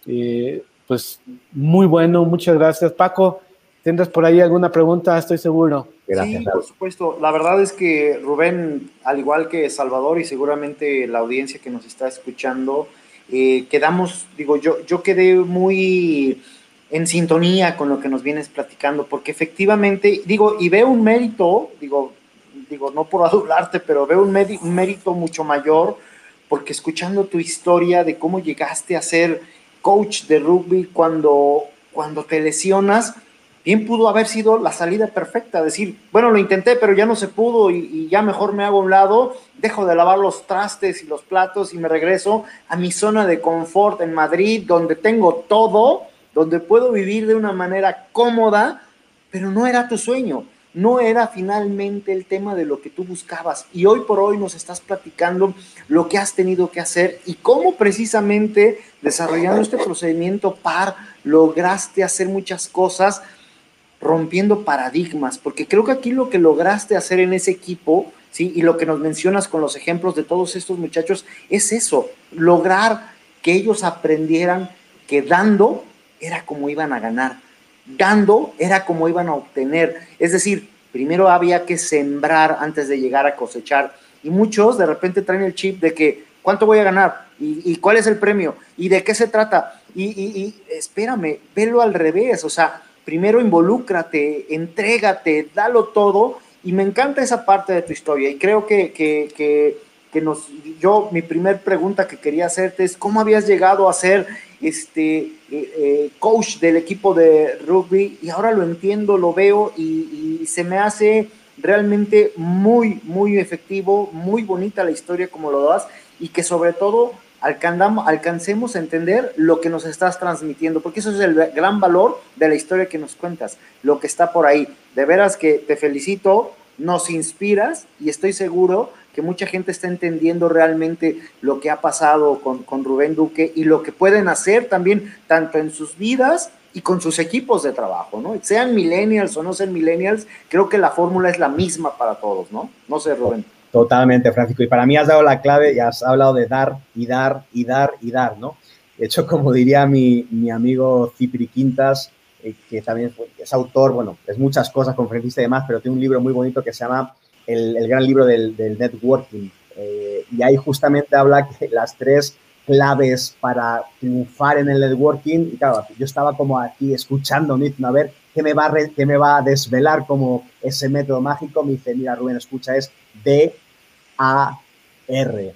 eh, pues muy bueno, muchas gracias. Paco, ¿tendrás por ahí alguna pregunta? Estoy seguro. Gracias. Sí, por supuesto. La verdad es que Rubén, al igual que Salvador y seguramente la audiencia que nos está escuchando, eh, quedamos, digo, yo, yo quedé muy en sintonía con lo que nos vienes platicando, porque efectivamente, digo, y veo un mérito, digo, digo, no por adularte, pero veo un, mérito mucho mayor, porque escuchando tu historia de cómo llegaste a ser coach de rugby cuando, cuando te lesionas, bien pudo haber sido la salida perfecta, decir, bueno, lo intenté, pero ya no se pudo y, ya mejor me hago a un lado, dejo de lavar los trastes y los platos y me regreso a mi zona de confort en Madrid, donde tengo todo, donde puedo vivir de una manera cómoda, pero no era tu sueño, no era finalmente el tema de lo que tú buscabas. Y hoy por hoy nos estás platicando lo que has tenido que hacer y cómo precisamente desarrollando este procedimiento PAR lograste hacer muchas cosas rompiendo paradigmas, porque creo que aquí lo que lograste hacer en ese equipo, ¿sí? Y lo que nos mencionas con los ejemplos de todos estos muchachos, es eso, lograr que ellos aprendieran que dando era como iban a ganar, dando era como iban a obtener, es decir, primero había que sembrar antes de llegar a cosechar, y muchos de repente traen el chip de que, ¿cuánto voy a ganar? ¿Y, cuál es el premio? ¿Y de qué se trata? Y, y, y espérame, velo al revés, o sea, primero involúcrate, entrégate, dalo todo. Y me encanta esa parte de tu historia. Y creo que, que, que, nos, yo, mi primer pregunta que quería hacerte es, ¿cómo habías llegado a ser este, eh, eh, coach del equipo de rugby? Y ahora lo entiendo, lo veo y, y se me hace realmente muy, muy efectivo, muy bonita la historia como lo das y que sobre todo alcancemos a entender lo que nos estás transmitiendo, porque eso es el gran valor de la historia que nos cuentas, lo que está por ahí. De veras que te felicito, nos inspiras y estoy seguro que mucha gente está entendiendo realmente lo que ha pasado con, con Rubén Duque y lo que pueden hacer también, tanto en sus vidas y con sus equipos de trabajo, ¿no? Sean millennials o no sean millennials, creo que la fórmula es la misma para todos, ¿no? No sé, Rubén. Totalmente, Francisco. Y para mí has dado la clave y has hablado de dar y dar y dar y dar, ¿no? De hecho, como diría mi, mi amigo Cipri Quintas, eh, que también es autor, bueno, es muchas cosas, conferencista y demás, pero tiene un libro muy bonito que se llama El, el gran libro del, del networking. Eh, y ahí justamente habla que las tres claves para triunfar en el networking, y claro, yo estaba como aquí escuchando, ¿no? a ver qué me, va a a desvelar como ese método mágico, me dice, mira Rubén, escucha, es de a-R.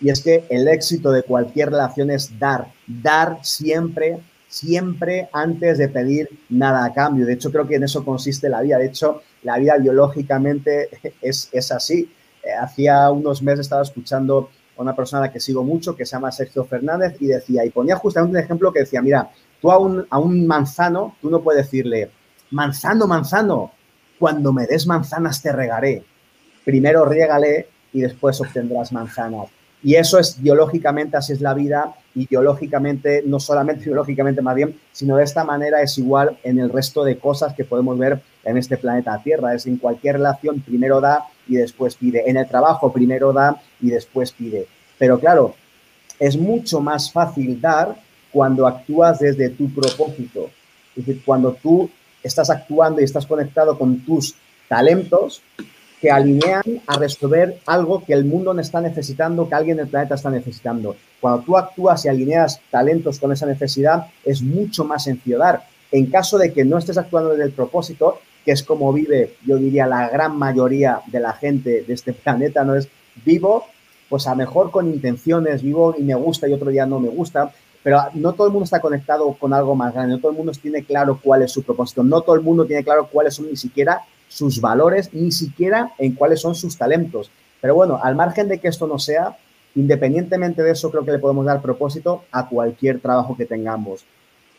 Y es que el éxito de cualquier relación es dar, dar siempre, siempre antes de pedir nada a cambio. De hecho, creo que en eso consiste la vida. De hecho, la vida biológicamente es, es así. Eh, hacía unos meses estaba escuchando a una persona a la que sigo mucho, que se llama Sergio Fernández, y decía, y ponía justamente un ejemplo que decía, mira, tú a un, a un manzano, tú no puedes decirle, manzano, manzano, cuando me des manzanas te regaré. Primero riégale y después obtendrás manzanas. Y eso es biológicamente, así es la vida, y biológicamente, no solamente biológicamente más bien, sino de esta manera es igual en el resto de cosas que podemos ver en este planeta Tierra. Es en cualquier relación, primero da y después pide. En el trabajo, primero da y después pide. Pero claro, es mucho más fácil dar cuando actúas desde tu propósito. Es decir, cuando tú estás actuando y estás conectado con tus talentos, que alinean a resolver algo que el mundo está necesitando, que alguien del planeta está necesitando. Cuando tú actúas y alineas talentos con esa necesidad, es mucho más sencillo dar. En caso de que no estés actuando desde el propósito, que es como vive, yo diría, la gran mayoría de la gente de este planeta, no es vivo, pues a mejor con intenciones, vivo y me gusta y otro día no me gusta, pero no todo el mundo está conectado con algo más grande, no todo el mundo tiene claro cuál es su propósito, no todo el mundo tiene claro cuáles son ni siquiera sus valores, ni siquiera en cuáles son sus talentos. Pero bueno, al margen de que esto no sea, independientemente de eso, creo que le podemos dar propósito a cualquier trabajo que tengamos.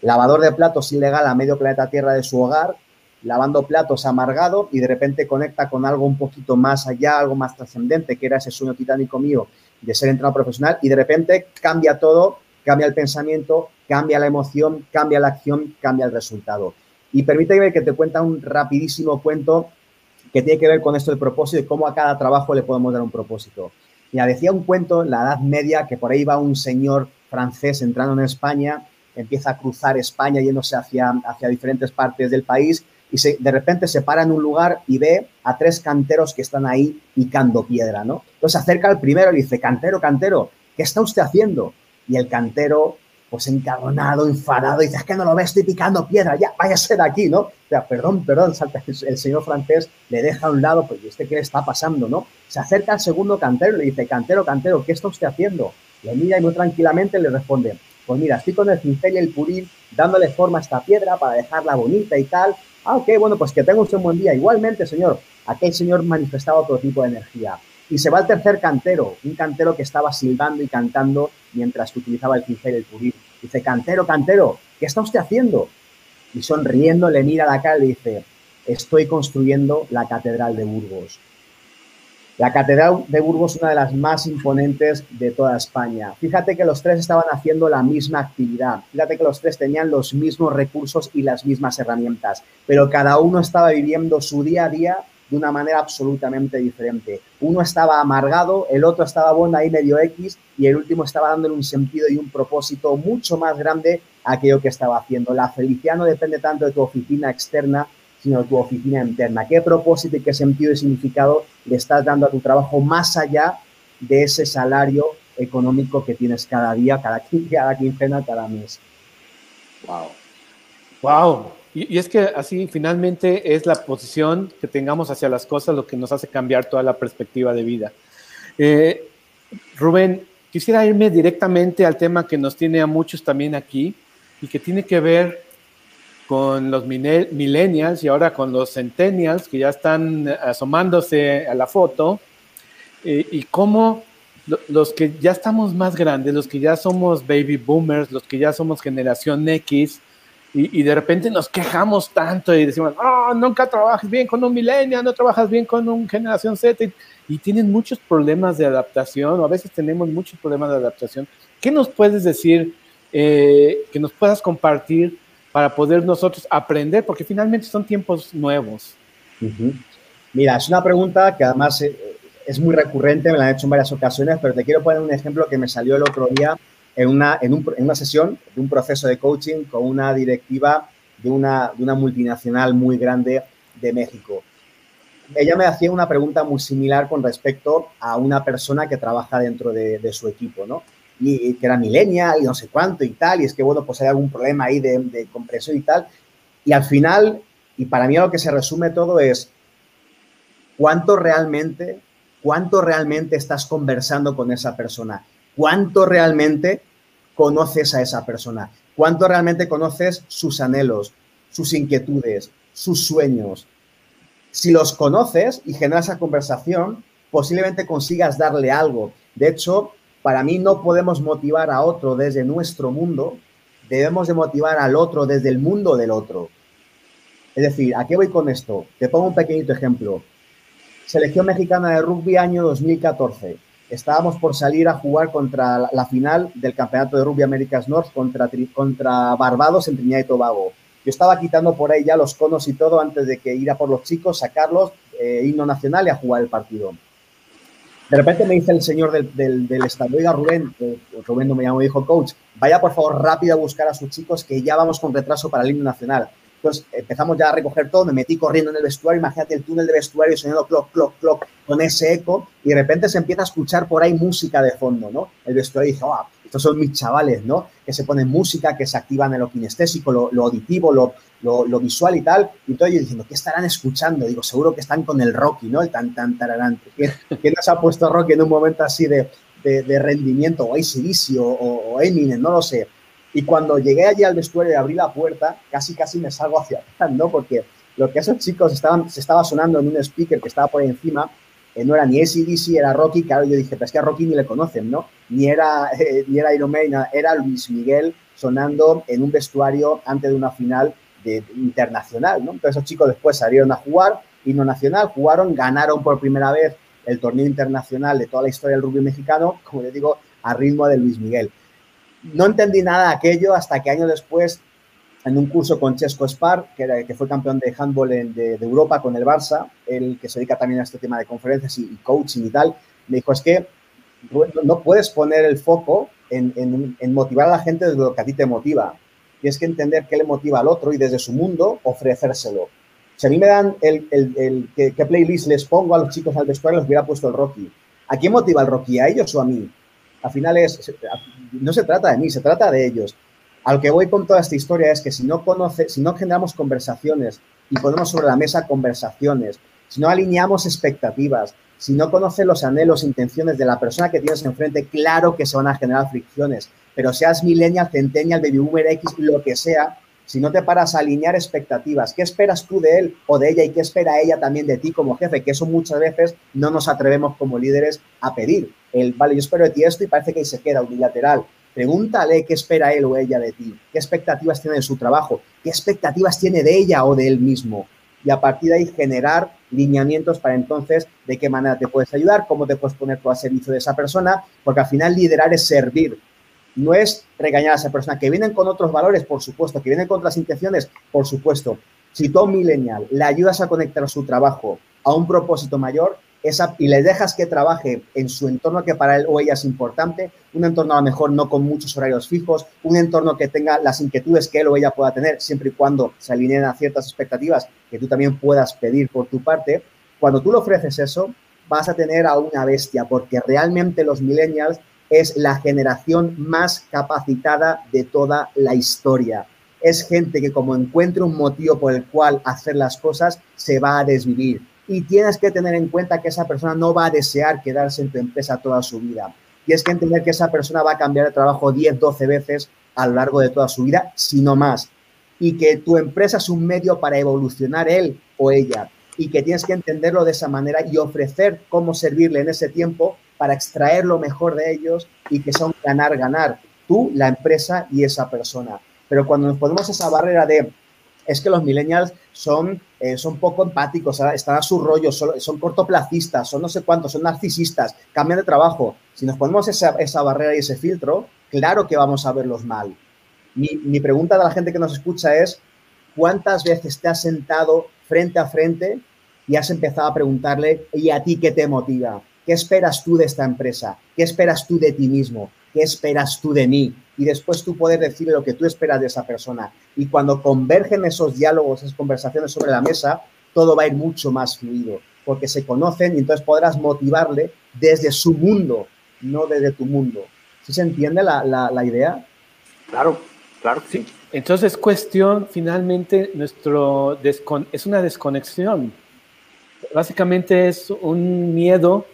Lavador de platos ilegal a medio planeta Tierra de su hogar, lavando platos amargado y de repente conecta con algo un poquito más allá, algo más trascendente, que era ese sueño titánico mío de ser entrenador profesional y de repente cambia todo, cambia el pensamiento, cambia la emoción, cambia la acción, cambia el resultado. Y permíteme que te cuente un rapidísimo cuento que tiene que ver con esto del propósito y cómo a cada trabajo le podemos dar un propósito. Ya decía un cuento en la Edad Media que por ahí va un señor francés entrando en España, empieza a cruzar España yéndose hacia, hacia diferentes partes del país y se, de repente se para en un lugar y ve a tres canteros que están ahí picando piedra, ¿no? Entonces se acerca al primero y dice, cantero, cantero, ¿qué está usted haciendo? Y el cantero pues encabronado, enfadado, y dice, es que no lo ves, estoy picando piedra, ya, váyase de aquí, ¿no? O sea, perdón, perdón, salta, el señor francés le deja a un lado, pues, ¿este qué le está pasando, no? Se acerca al segundo cantero y le dice, cantero, cantero, ¿qué está usted haciendo? Le mira y muy tranquilamente le responde, pues mira, estoy con el cincel y el purín dándole forma a esta piedra para dejarla bonita y tal. Ah, ok, bueno, pues que tenga usted un buen día. Igualmente, señor, aquel señor manifestaba otro tipo de energía. Y se va al tercer cantero, un cantero que estaba silbando y cantando mientras utilizaba el cincel y el purín. Dice, cantero, cantero, ¿qué está usted haciendo? Y sonriendo le mira la cara y le dice, estoy construyendo la Catedral de Burgos. La Catedral de Burgos es una de las más imponentes de toda España. Fíjate que los tres estaban haciendo la misma actividad. Fíjate que los tres tenían los mismos recursos y las mismas herramientas, pero cada uno estaba viviendo su día a día de una manera absolutamente diferente. Uno estaba amargado, el otro estaba bueno ahí medio X y el último estaba dándole un sentido y un propósito mucho más grande a aquello que estaba haciendo. La felicidad no depende tanto de tu oficina externa, sino de tu oficina interna. ¿Qué propósito y qué sentido y significado le estás dando a tu trabajo más allá de ese salario económico que tienes cada día, cada, cada quincena, cada mes? Wow. Wow. Y, es que así finalmente es la posición que tengamos hacia las cosas lo que nos hace cambiar toda la perspectiva de vida. Eh, Rubén, quisiera irme directamente al tema que nos tiene a muchos también aquí y que tiene que ver con los millennials y ahora con los centennials que ya están asomándose a la foto eh, y cómo los que ya estamos más grandes, los que ya somos baby boomers, los que ya somos generación X, y, de repente nos quejamos tanto y decimos, oh, nunca trabajas bien con un millennial, no trabajas bien con un generación Z y, tienen muchos problemas de adaptación o a veces tenemos muchos problemas de adaptación. ¿Qué nos puedes decir eh, que nos puedas compartir para poder nosotros aprender? Porque finalmente son tiempos nuevos. Mira, es una pregunta que además eh, es muy recurrente, me la han hecho en varias ocasiones, pero te quiero poner un ejemplo que me salió el otro día en una, en, un, en una sesión de un proceso de coaching con una directiva de una, de una multinacional muy grande de México. Ella me hacía una pregunta muy similar con respecto a una persona que trabaja dentro de, de su equipo, ¿no? Y, que era millennial y no sé cuánto y tal, y es que, bueno, pues hay algún problema ahí de, de compresión y tal. Y al final, y para mí lo que se resume todo es cuánto realmente, cuánto realmente estás conversando con esa persona cuánto realmente conoces a esa persona, cuánto realmente conoces sus anhelos, sus inquietudes, sus sueños. Si los conoces y generas esa conversación, posiblemente consigas darle algo. De hecho, para mí no podemos motivar a otro desde nuestro mundo, debemos de motivar al otro desde el mundo del otro. Es decir, ¿a qué voy con esto? Te pongo un pequeñito ejemplo. Selección mexicana de rugby año 2014 estábamos por salir a jugar contra la, final del campeonato de rugby Americas North contra, contra Barbados en Trinidad y Tobago. Yo estaba quitando por ahí ya los conos y todo antes de que ir a por los chicos, sacarlos, eh, himno nacional y a jugar el partido. De repente me dice el señor del, del, estadio, oiga Rubén, Rubén no me llamó, me dijo, coach, vaya por favor rápido a buscar a sus chicos que ya vamos con retraso para el himno nacional. Entonces empezamos ya a recoger todo, me metí corriendo en el vestuario, imagínate el túnel de vestuario sonando clock, clock, clock, con ese eco, y de repente se empieza a escuchar por ahí música de fondo, ¿no? El vestuario dice, oh, estos son mis chavales, ¿no? Que se ponen música, que se activan en lo kinestésico, lo, auditivo, lo, lo, visual y tal. Y todo yo diciendo, ¿qué estarán escuchando? Digo, seguro que están con el Rocky, ¿no? El tan, tan, tararán. ¿Quién, ¿Quién nos ha puesto Rocky en un momento así de, de, de rendimiento? O ACDC o, o, o Eminem, no lo sé. Y cuando llegué allí al vestuario y abrí la puerta, casi casi me salgo hacia atrás, ¿no? Porque lo que esos chicos estaban, se estaba sonando en un speaker que estaba por encima, eh, no era ni ACDC, era Rocky, claro, yo dije, pero es que a Rocky ni le conocen, ¿no? Ni era, eh, ni era Iron Maiden, era Luis Miguel sonando en un vestuario antes de una final de, internacional, ¿no? Entonces esos chicos después salieron a jugar, himno nacional, jugaron, ganaron por primera vez el torneo internacional de toda la historia del rugby mexicano, como les digo, a ritmo de Luis Miguel no entendí nada de aquello hasta que años después, en un curso con Chesco Spar, que, era, que fue campeón de handball en, de, Europa con el Barça, el que se dedica también a este tema de conferencias y, coaching y tal, me dijo, es que no puedes poner el foco en, motivar a la gente desde lo que a ti te motiva. Tienes que entender qué le motiva al otro y desde su mundo ofrecérselo. Si a mí me dan el, el, qué playlist les pongo a los chicos al vestuario, les hubiera puesto el Rocky. ¿A quién motiva el Rocky? ¿A ellos o a mí? Al final es, no se trata de mí, se trata de ellos. Al que voy con toda esta historia es que si no conoce, si no generamos conversaciones y ponemos sobre la mesa conversaciones, si no alineamos expectativas, si no conoces los anhelos, intenciones de la persona que tienes enfrente, claro que se van a generar fricciones. Pero seas millennial, centennial, baby boomer X, lo que sea, si no te paras a alinear expectativas, ¿qué esperas tú de él o de ella y qué espera ella también de ti como jefe? Que eso muchas veces no nos atrevemos como líderes a pedir. El, vale, yo espero de ti esto y parece que ahí se queda unilateral. Pregúntale qué espera él o ella de ti, qué expectativas tiene de su trabajo, qué expectativas tiene de ella o de él mismo. Y a partir de ahí generar lineamientos para entonces de qué manera te puedes ayudar, cómo te puedes poner tú a servicio de esa persona, porque al final liderar es servir, no es regañar a esa persona, que vienen con otros valores, por supuesto, que vienen con otras intenciones, por supuesto. Si tú a un millennial le ayudas a conectar su trabajo a un propósito mayor esa, y le dejas que trabaje en su entorno que para él o ella es importante, un entorno a lo mejor no con muchos horarios fijos, un entorno que tenga las inquietudes que él o ella pueda tener, siempre y cuando se alineen a ciertas expectativas que tú también puedas pedir por tu parte, cuando tú le ofreces eso, vas a tener a una bestia, porque realmente los millennials es la generación más capacitada de toda la historia. Es gente que como encuentre un motivo por el cual hacer las cosas, se va a desvivir. Y tienes que tener en cuenta que esa persona no va a desear quedarse en tu empresa toda su vida. Tienes que entender que esa persona va a cambiar de trabajo 10, 12 veces a lo largo de toda su vida, si no más. Y que tu empresa es un medio para evolucionar él o ella. Y que tienes que entenderlo de esa manera y ofrecer cómo servirle en ese tiempo para extraer lo mejor de ellos y que son ganar, ganar, tú, la empresa y esa persona. Pero cuando nos ponemos esa barrera de, es que los millennials son, eh, son poco empáticos, están a su rollo, son, son, cortoplacistas, son no sé cuántos, son narcisistas, cambian de trabajo. Si nos ponemos esa, esa barrera y ese filtro, claro que vamos a verlos mal. Mi, mi pregunta de la gente que nos escucha es, ¿cuántas veces te has sentado frente a frente y has empezado a preguntarle, ¿y a ti qué te motiva? ¿Qué esperas tú de esta empresa? ¿Qué esperas tú de ti mismo? ¿Qué esperas tú de mí? Y después tú poder decirle lo que tú esperas de esa persona. Y cuando convergen esos diálogos, esas conversaciones sobre la mesa, todo va a ir mucho más fluido, porque se conocen y entonces podrás motivarle desde su mundo, no desde tu mundo. ¿Sí se entiende la, la, idea? Claro, claro sí. Entonces, cuestión, finalmente, nuestro es una desconexión. Básicamente es un miedo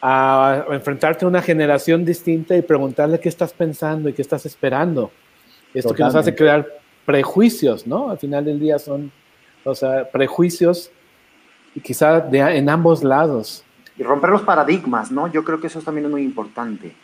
a enfrentarte a una generación distinta y preguntarle qué estás pensando y qué estás esperando. Esto Totalmente. que nos hace crear prejuicios, ¿no? Al final del día son, o sea, prejuicios y quizá de, en ambos lados. Y romper los paradigmas, ¿no? Yo creo que eso también es muy importante.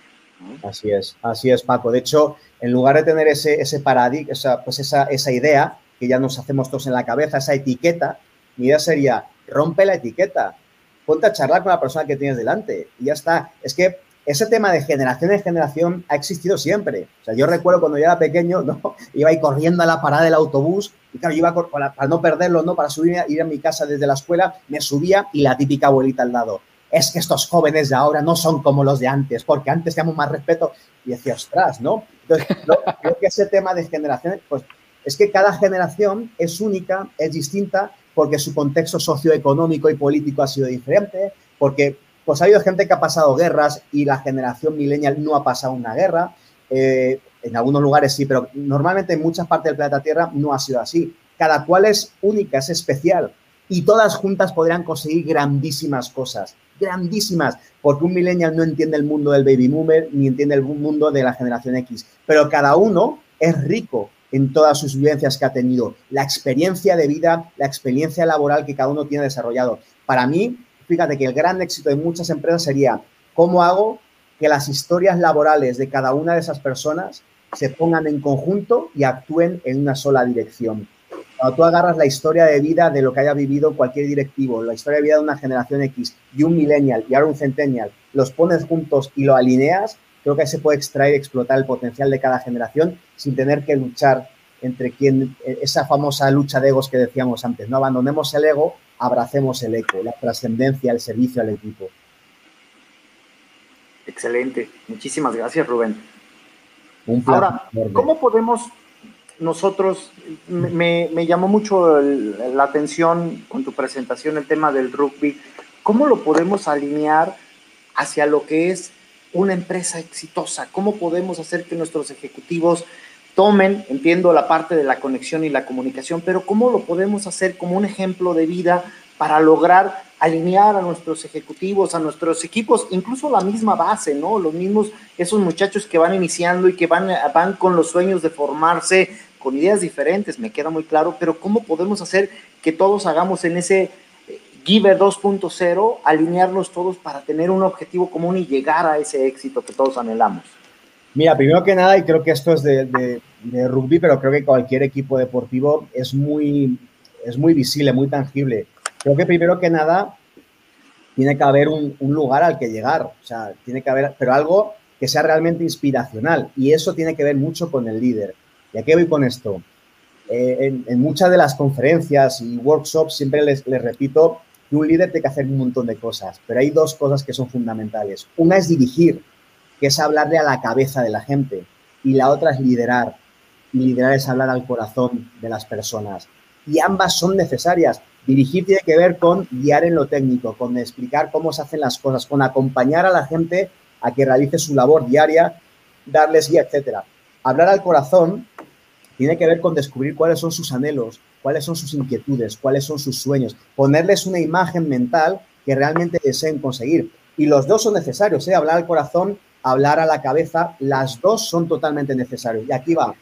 Así es, así es, Paco. De hecho, en lugar de tener ese, ese paradigma, esa, pues esa, esa idea que ya nos hacemos todos en la cabeza, esa etiqueta, mi idea sería, rompe la etiqueta, ponte a charlar con la persona que tienes delante y ya está. Es que ese tema de generación en generación ha existido siempre. O sea, yo recuerdo cuando yo era pequeño, ¿no? Iba ahí corriendo a la parada del autobús y claro, iba para, para no perderlo, ¿no? Para subir, ir a mi casa desde la escuela, me subía y la típica abuelita al lado. Es que estos jóvenes de ahora no son como los de antes, porque antes teníamos más respeto. Y decía, ostras, ¿no? Entonces, creo que ese tema de generación, pues es que cada generación es única, es distinta, porque su contexto socioeconómico y político ha sido diferente, porque pues ha habido gente que ha pasado guerras y la generación millennial no ha pasado una guerra. Eh, en algunos lugares sí, pero normalmente en muchas partes del planeta Tierra no ha sido así. Cada cual es única, es especial y todas juntas podrían conseguir grandísimas cosas, grandísimas, porque un millennial no entiende el mundo del baby boomer ni entiende el mundo de la generación X, pero cada uno es rico en todas sus vivencias que ha tenido, la experiencia de vida, la experiencia laboral que cada uno tiene desarrollado. Para mí, fíjate que el gran éxito de muchas empresas sería cómo hago que las historias laborales de cada una de esas personas se pongan en conjunto y actúen en una sola dirección. Cuando tú agarras la historia de vida de lo que haya vivido cualquier directivo, la historia de vida de una generación X y un millennial y ahora un centennial, los pones juntos y lo alineas, creo que se puede extraer y explotar el potencial de cada generación sin tener que luchar entre quien, esa famosa lucha de egos que decíamos antes, no abandonemos el ego, abracemos el eco, la trascendencia, el servicio al equipo. Excelente, muchísimas gracias Rubén. Un Ahora, ¿cómo podemos nosotros, me, me llamó mucho la atención con tu presentación el tema del rugby, ¿cómo lo podemos alinear hacia lo que es una empresa exitosa? ¿Cómo podemos hacer que nuestros ejecutivos tomen, entiendo la parte de la conexión y la comunicación, pero cómo lo podemos hacer como un ejemplo de vida para lograr alinear a nuestros ejecutivos, a nuestros equipos, incluso la misma base, ¿no? Los mismos, esos muchachos que van iniciando y que van, van con los sueños de formarse, con ideas diferentes, me queda muy claro, pero ¿cómo podemos hacer que todos hagamos en ese Giver 2.0, alinearnos todos para tener un objetivo común y llegar a ese éxito que todos anhelamos? Mira, primero que nada, y creo que esto es de, rugby, pero creo que cualquier equipo deportivo es muy, es muy visible, muy tangible. Creo que primero que nada tiene que haber un, lugar al que llegar, o sea, tiene que haber, pero algo que sea realmente inspiracional y eso tiene que ver mucho con el líder. ¿Y a qué voy con esto? Eh, en, muchas de las conferencias y workshops siempre les, les repito que un líder tiene que hacer un montón de cosas, pero hay dos cosas que son fundamentales. Una es dirigir, que es hablarle a la cabeza de la gente, y la otra es liderar. Y liderar es hablar al corazón de las personas. Y ambas son necesarias. Dirigir tiene que ver con guiar en lo técnico, con explicar cómo se hacen las cosas, con acompañar a la gente a que realice su labor diaria, darles guía, etcétera. Hablar al corazón tiene que ver con descubrir cuáles son sus anhelos, cuáles son sus inquietudes, cuáles son sus sueños, ponerles una imagen mental que realmente deseen conseguir. Y los dos son necesarios, ¿eh? hablar al corazón hablar a la cabeza, las dos son totalmente necesarias. Y aquí va,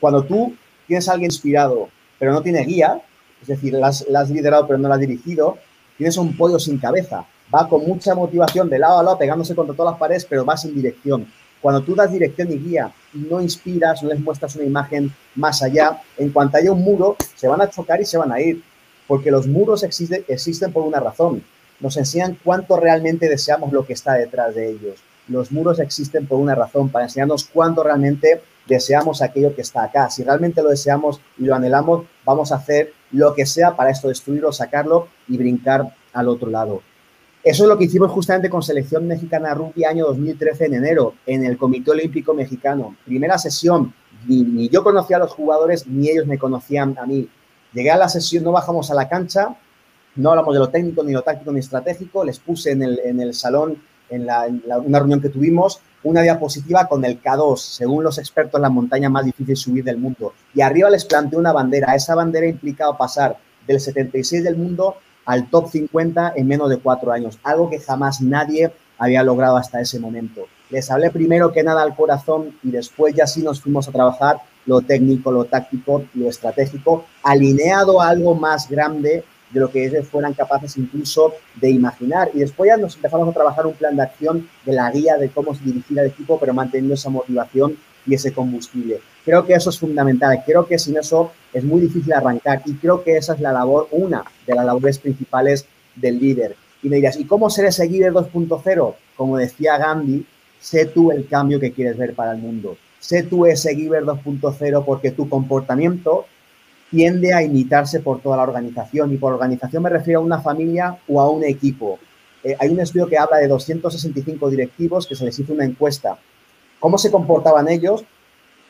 cuando tú tienes a alguien inspirado, pero no tiene guía, es decir, la has, liderado pero no la has dirigido, tienes un pollo sin cabeza, va con mucha motivación de lado a lado, pegándose contra todas las paredes, pero va sin dirección. Cuando tú das dirección y guía y no inspiras, no les muestras una imagen más allá, en cuanto haya un muro, se van a chocar y se van a ir, porque los muros existen por una razón. Nos enseñan cuánto realmente deseamos lo que está detrás de ellos los muros existen por una razón, para enseñarnos cuándo realmente deseamos aquello que está acá. Si realmente lo deseamos y lo anhelamos, vamos a hacer lo que sea para esto, destruirlo, sacarlo y brincar al otro lado. Eso es lo que hicimos justamente con Selección Mexicana Rugby año 2013 en enero, en el Comité Olímpico Mexicano. Primera sesión, ni, yo conocía a los jugadores, ni ellos me conocían a mí. Llegué a la sesión, no bajamos a la cancha, no hablamos de lo técnico, ni lo táctico, ni estratégico, les puse en el, en el salón en, una reunión que tuvimos una diapositiva con el K2, según los expertos, la montaña más difícil subir del mundo. Y arriba les planteé una bandera. Esa bandera implicaba pasar del 76 del mundo al top 50 en menos de cuatro años, algo que jamás nadie había logrado hasta ese momento. Les hablé primero que nada al corazón y después ya sí nos fuimos a trabajar lo técnico, lo táctico, lo estratégico, alineado a algo más grande de lo que ellos fueran capaces incluso de imaginar. Y después ya nos empezamos a trabajar un plan de acción de la guía de cómo dirigir al equipo, pero manteniendo esa motivación y ese combustible. Creo que eso es fundamental. Creo que sin eso es muy difícil arrancar y creo que esa es la labor, una de las labores principales del líder. Y me dirías, ¿y cómo ser ese líder 2.0? Como decía Gandhi, sé tú el cambio que quieres ver para el mundo. Sé tú ese Giver 2.0 porque tu comportamiento tiende a imitarse por toda la organización. Y por organización me refiero a una familia o a un equipo. Eh, hay un estudio que habla de 265 directivos que se les hizo una encuesta. ¿Cómo se comportaban ellos?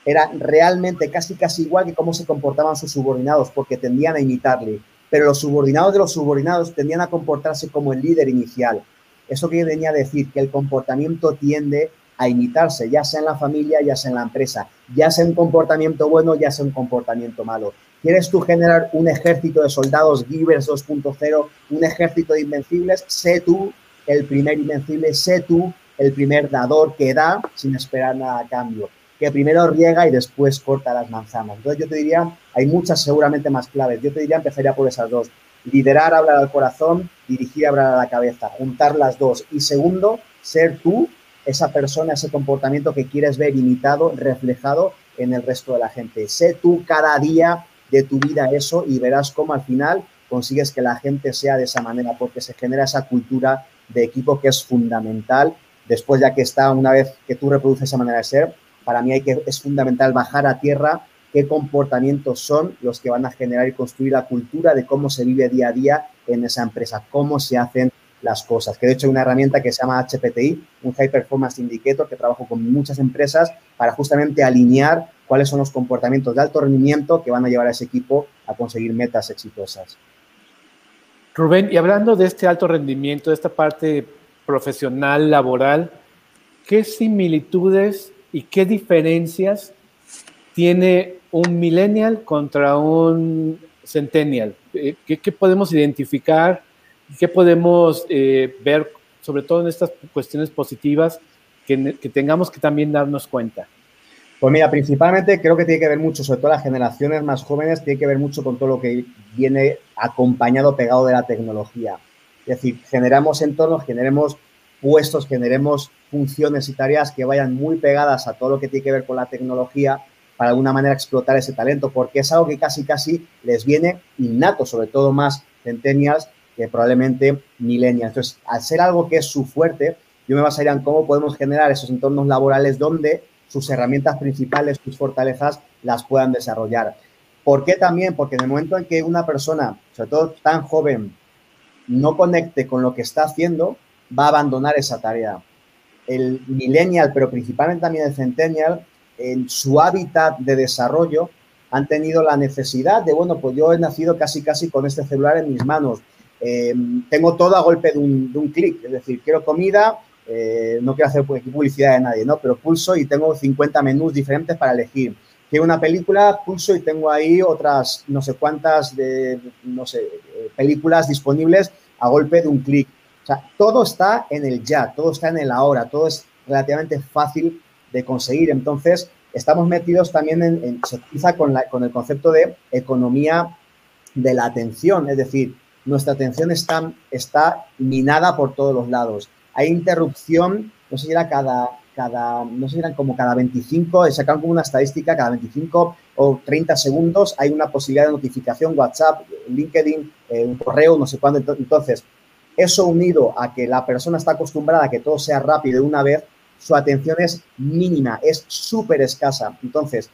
Era realmente casi casi igual que cómo se comportaban sus subordinados, porque tendían a imitarle. Pero los subordinados de los subordinados tendían a comportarse como el líder inicial. Eso que venía a decir, que el comportamiento tiende a imitarse, ya sea en la familia, ya sea en la empresa, ya sea un comportamiento bueno, ya sea un comportamiento malo. ¿Quieres tú generar un ejército de soldados Givers 2.0, un ejército de invencibles? Sé tú el primer invencible, sé tú el primer dador que da sin esperar nada a cambio, que primero riega y después corta las manzanas. Entonces yo te diría, hay muchas seguramente más claves. Yo te diría, empezaría por esas dos. Liderar, hablar al corazón, dirigir, hablar a la cabeza, juntar las dos. Y segundo, ser tú esa persona, ese comportamiento que quieres ver imitado, reflejado en el resto de la gente. Sé tú cada día de tu vida eso y verás cómo al final consigues que la gente sea de esa manera, porque se genera esa cultura de equipo que es fundamental. Después, ya que está, una vez que tú reproduces esa manera de ser, para mí hay que, es fundamental bajar a tierra qué comportamientos son los que van a generar y construir la cultura de cómo se vive día a día en esa empresa, cómo se hacen las cosas. Que de hecho hay una herramienta que se llama HPTI, un High Performance Indicator, que trabajo con muchas empresas para justamente alinear cuáles son los comportamientos de alto rendimiento que van a llevar a ese equipo a conseguir metas exitosas. Rubén, y hablando de este alto rendimiento, de esta parte profesional, laboral, ¿qué similitudes y qué diferencias tiene un millennial contra un centennial? Eh, ¿Qué, qué podemos identificar? ¿Qué podemos eh, ver, sobre todo en estas cuestiones positivas, que, tengamos que también darnos cuenta? Pues mira, principalmente creo que tiene que ver mucho, sobre todo las generaciones más jóvenes, tiene que ver mucho con todo lo que viene acompañado, pegado de la tecnología. Es decir, generamos entornos, generemos puestos, generemos funciones y tareas que vayan muy pegadas a todo lo que tiene que ver con la tecnología para de alguna manera explotar ese talento, porque es algo que casi casi les viene innato, sobre todo más centennials, que probablemente millennials. Entonces, al ser algo que es su fuerte, yo me basaría en cómo podemos generar esos entornos laborales donde sus herramientas principales, sus fortalezas, las puedan desarrollar. ¿Por qué también? Porque en el momento en que una persona, sobre todo tan joven, no conecte con lo que está haciendo, va a abandonar esa tarea. El millennial, pero principalmente también el centennial, en su hábitat de desarrollo, han tenido la necesidad de, bueno, pues yo he nacido casi casi con este celular en mis manos, eh, tengo todo a golpe de un, clic, es decir, quiero comida, eh, no quiero hacer publicidad de nadie, ¿no? Pero pulso y tengo 50 menús diferentes para elegir. Quiero una película, pulso y tengo ahí otras no sé cuántas de, no sé, eh, películas disponibles a golpe de un clic. O sea, todo está en el ya, todo está en el ahora, todo es relativamente fácil de conseguir. Entonces, estamos metidos también en, se utiliza con, la, con el concepto de economía de la atención, es decir, nuestra atención está, minada por todos los lados. Hay interrupción, no sé si era cada, cada no sé si eran como cada 25, sacaron como una estadística, cada 25 o 30 segundos hay una posibilidad de notificación, WhatsApp, LinkedIn, eh, un correo, no sé cuándo. Entonces, eso unido a que la persona está acostumbrada a que todo sea rápido una vez, su atención es mínima, es súper escasa. Entonces,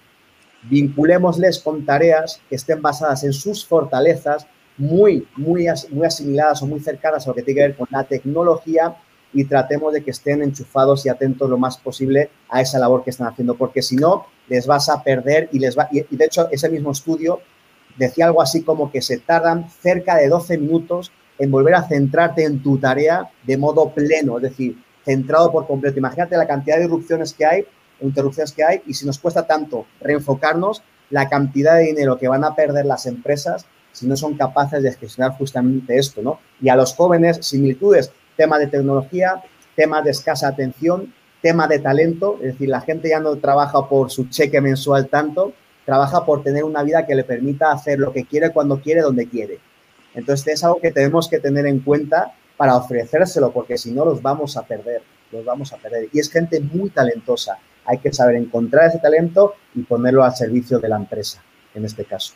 vinculémosles con tareas que estén basadas en sus fortalezas, muy, muy, muy asimiladas o muy cercanas a lo que tiene que ver con la tecnología y tratemos de que estén enchufados y atentos lo más posible a esa labor que están haciendo, porque si no, les vas a perder y les va, y de hecho ese mismo estudio decía algo así como que se tardan cerca de 12 minutos en volver a centrarte en tu tarea de modo pleno, es decir, centrado por completo. Imagínate la cantidad de irrupciones que hay, interrupciones que hay, y si nos cuesta tanto reenfocarnos, la cantidad de dinero que van a perder las empresas si no son capaces de gestionar justamente esto, ¿no? Y a los jóvenes, similitudes, tema de tecnología, tema de escasa atención, tema de talento, es decir, la gente ya no trabaja por su cheque mensual tanto, trabaja por tener una vida que le permita hacer lo que quiere, cuando quiere, donde quiere. Entonces es algo que tenemos que tener en cuenta para ofrecérselo, porque si no los vamos a perder, los vamos a perder. Y es gente muy talentosa. Hay que saber encontrar ese talento y ponerlo al servicio de la empresa, en este caso.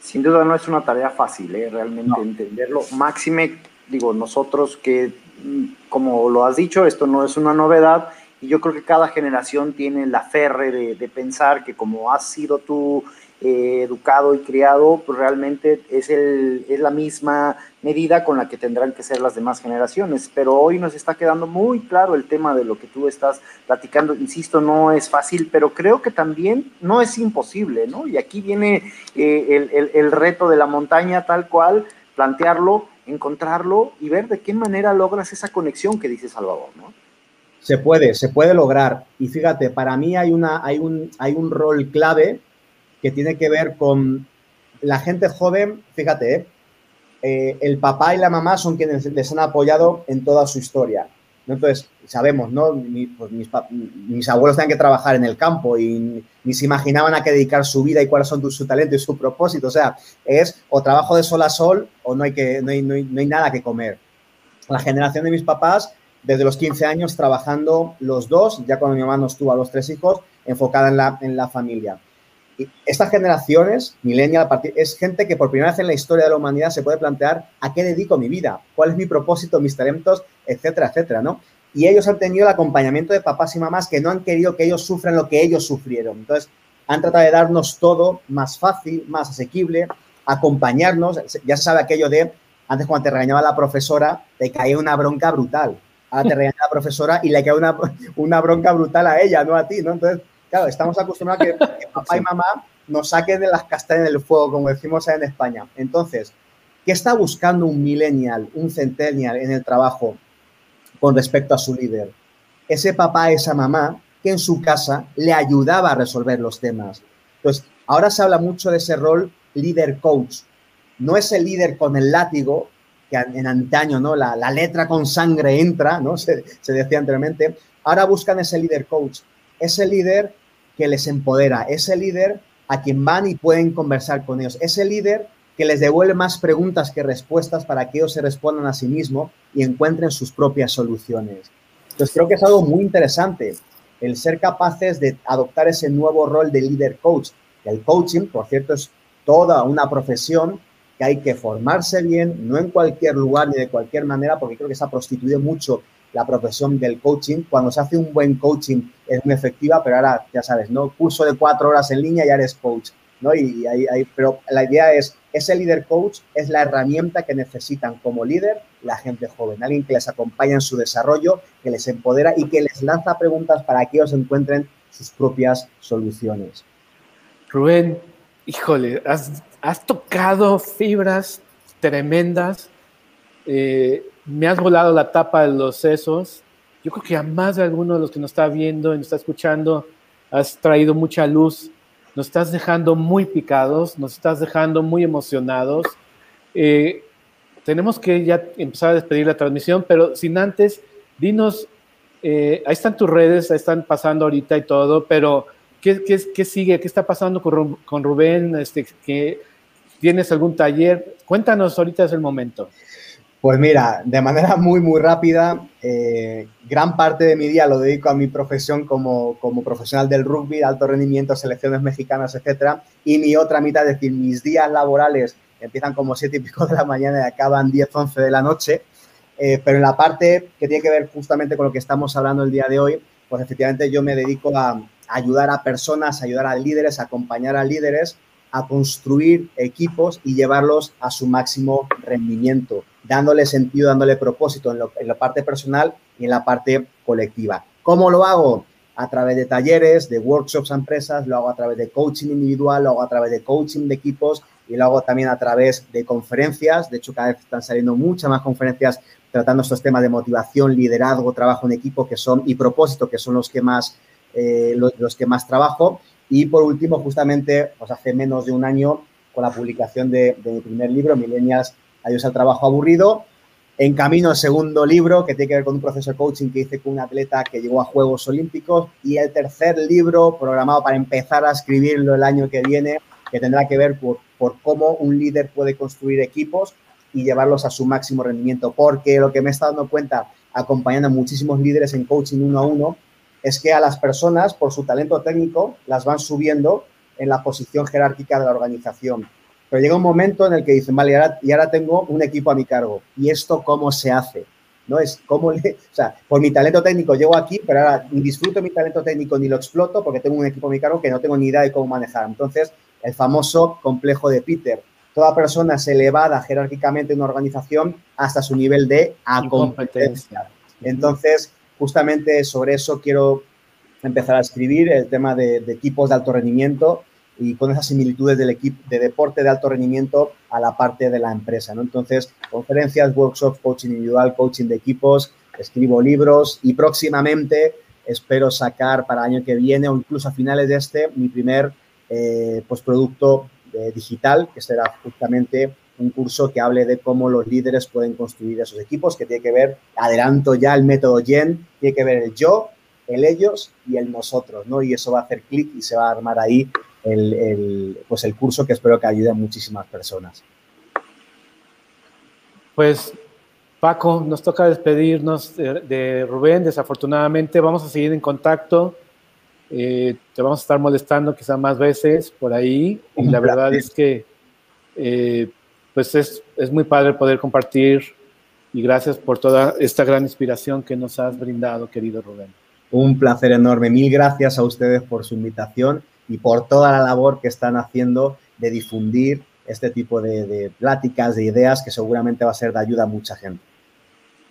Sin duda no es una tarea fácil, ¿eh? realmente entenderlo. Máxime digo, nosotros que, mm, como lo has dicho, esto no es una novedad, y yo creo que cada generación tiene la ferre de, de pensar que como has sido tú eh, educado y criado, pues realmente es, el, es la misma medida con la que tendrán que ser las demás generaciones. Pero hoy nos está quedando muy claro el tema de lo que tú estás platicando. Insisto, no es fácil, pero creo que también no es imposible, ¿no? Y aquí viene eh, el, el, el reto de la montaña tal cual, plantearlo, encontrarlo y ver de qué manera logras esa conexión que dice Salvador, ¿no? Se puede, se puede lograr. Y fíjate, para mí hay, una, hay, un, hay un rol clave que tiene que ver con la gente joven, fíjate, ¿eh? Eh, el papá y la mamá son quienes les han apoyado en toda su historia. Entonces, sabemos, ¿no? Pues mis, mis, abuelos tenían que trabajar en el campo y ni se imaginaban a qué dedicar su vida y cuáles son su talento y su propósito. O sea, es o trabajo de sol a sol o no hay, que, no hay, nada que comer. La generación de mis papás, desde los 15 años trabajando los dos, ya cuando mi mamá nos tuvo a los tres hijos, enfocada en la familia estas generaciones, millennial, es gente que por primera vez en la historia de la humanidad se puede plantear a qué dedico mi vida, cuál es mi propósito, mis talentos, etcétera, etcétera, ¿no? Y ellos han tenido el acompañamiento de papás y mamás que no han querido que ellos sufran lo que ellos sufrieron. Entonces, han tratado de darnos todo más fácil, más asequible, acompañarnos. Ya se sabe aquello de, antes cuando te regañaba la profesora, te caía una bronca brutal. Ahora te regaña la profesora y le cae una, una bronca brutal a ella, no a ti, ¿no? Entonces, Claro, estamos acostumbrados a que, que papá y mamá nos saquen de las castañas del fuego, como decimos en España. Entonces, ¿qué está buscando un millennial, un centennial en el trabajo con respecto a su líder? Ese papá, esa mamá que en su casa le ayudaba a resolver los temas. Entonces, ahora se habla mucho de ese rol líder coach. No es el líder con el látigo, que en antaño, ¿no? La, la letra con sangre entra, ¿no? Se, se decía anteriormente. Ahora buscan ese líder coach, ese líder que les empodera, ese líder a quien van y pueden conversar con ellos, ese líder que les devuelve más preguntas que respuestas para que ellos se respondan a sí mismos y encuentren sus propias soluciones. Entonces creo que es algo muy interesante el ser capaces de adoptar ese nuevo rol de líder coach. El coaching, por cierto, es toda una profesión que hay que formarse bien, no en cualquier lugar ni de cualquier manera, porque creo que se ha prostituido mucho la profesión del coaching. Cuando se hace un buen coaching es muy efectiva, pero ahora ya sabes, ¿no? Curso de cuatro horas en línea y ya eres coach, ¿no? Y, ahí, pero la idea es, ese líder coach es la herramienta que necesitan como líder la gente joven, alguien que les acompaña en su desarrollo, que les empodera y que les lanza preguntas para que ellos encuentren sus propias soluciones. Rubén, híjole, has, has tocado fibras tremendas. Eh, me has volado la tapa de los sesos. Yo creo que a más de alguno de los que nos está viendo y nos está escuchando, has traído mucha luz. Nos estás dejando muy picados, nos estás dejando muy emocionados. Eh, tenemos que ya empezar a despedir la transmisión, pero sin antes, dinos, eh, ahí están tus redes, ahí están pasando ahorita y todo, pero ¿qué, qué, qué sigue? ¿Qué está pasando con, con Rubén? Este, que, ¿Tienes algún taller? Cuéntanos, ahorita es el momento. Pues mira, de manera muy, muy rápida, eh, gran parte de mi día lo dedico a mi profesión como, como profesional del rugby, alto rendimiento, selecciones mexicanas, etcétera. Y mi otra mitad, es decir, mis días laborales empiezan como siete y pico de la mañana y acaban 10, 11 de la noche. Eh, pero en la parte que tiene que ver justamente con lo que estamos hablando el día de hoy, pues efectivamente yo me dedico a ayudar a personas, ayudar a líderes, a acompañar a líderes a construir equipos y llevarlos a su máximo rendimiento dándole sentido, dándole propósito en, la parte personal y en la parte colectiva. ¿Cómo lo hago? A través de talleres, de workshops a empresas, lo hago a través de coaching individual, lo hago a través de coaching de equipos y lo hago también a través de conferencias. De hecho, cada vez están saliendo muchas más conferencias tratando estos temas de motivación, liderazgo, trabajo en equipo que son y propósito, que son los que más, eh, los, que más trabajo. Y por último, justamente, pues hace menos de un año, con la publicación de, mi primer libro, Millennials Adiós al trabajo aburrido. En camino el segundo libro, que tiene que ver con un proceso de coaching que hice con un atleta que llegó a Juegos Olímpicos. Y el tercer libro, programado para empezar a escribirlo el año que viene, que tendrá que ver por, por cómo un líder puede construir equipos y llevarlos a su máximo rendimiento. Porque lo que me estado dando cuenta, acompañando a muchísimos líderes en coaching uno a uno, es que a las personas, por su talento técnico, las van subiendo en la posición jerárquica de la organización Pero llega un momento en el que dicen, vale, y ahora, y ahora tengo un equipo a mi cargo. ¿Y esto cómo se hace? ¿no? Es como, le, o sea, por mi talento técnico llego aquí, pero ahora ni disfruto mi talento técnico ni lo exploto porque tengo un equipo a mi cargo que no tengo ni idea de cómo manejar. Entonces, el famoso complejo de Peter. Toda persona es elevada jerárquicamente en una organización hasta su nivel de competencia. Entonces, justamente sobre eso quiero empezar a escribir el tema de, de equipos de alto rendimiento y con esas similitudes del equipo de deporte de alto rendimiento a la parte de la empresa. ¿no? Entonces, conferencias, workshops, coaching individual, coaching de equipos, escribo libros y próximamente espero sacar para el año que viene o incluso a finales de este mi primer eh, pues producto eh, digital, que será justamente un curso que hable de cómo los líderes pueden construir esos equipos, que tiene que ver, adelanto ya el método Yen, tiene que ver el yo, el ellos y el nosotros, ¿no? Y eso va a hacer clic y se va a armar ahí el, pues el curso que espero que ayude a muchísimas personas. Pues Paco, nos toca despedirnos de, Rubén, desafortunadamente vamos a seguir en contacto, eh, te vamos a estar molestando quizá más veces por ahí y la verdad es que eh, pues es, es muy padre poder compartir y gracias por toda esta gran inspiración que nos has brindado, querido Rubén. Un placer enorme. Mil gracias a ustedes por su invitación y por toda la labor que están haciendo de difundir este tipo de, pláticas, de ideas, que seguramente va a ser de ayuda a mucha gente.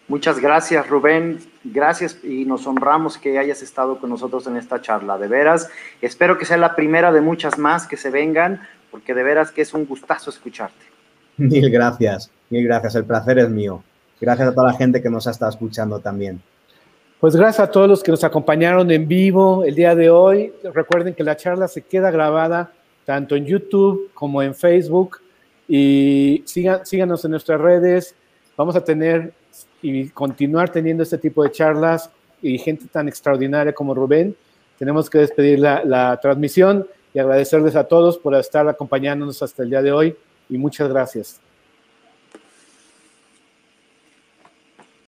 Muchas gracias, Rubén. Gracias y nos honramos que hayas estado con nosotros en esta charla. De veras, espero que sea la primera de muchas más que se vengan, porque de veras que es un gustazo escucharte. Mil gracias, mil gracias. El placer es mío. Gracias a toda la gente que nos ha estado escuchando también. Pues gracias a todos los que nos acompañaron en vivo el día de hoy. Recuerden que la charla se queda grabada tanto en YouTube como en Facebook y síganos en nuestras redes. Vamos a tener y continuar teniendo este tipo de charlas y gente tan extraordinaria como Rubén. Tenemos que despedir la, la transmisión y agradecerles a todos por estar acompañándonos hasta el día de hoy y muchas gracias.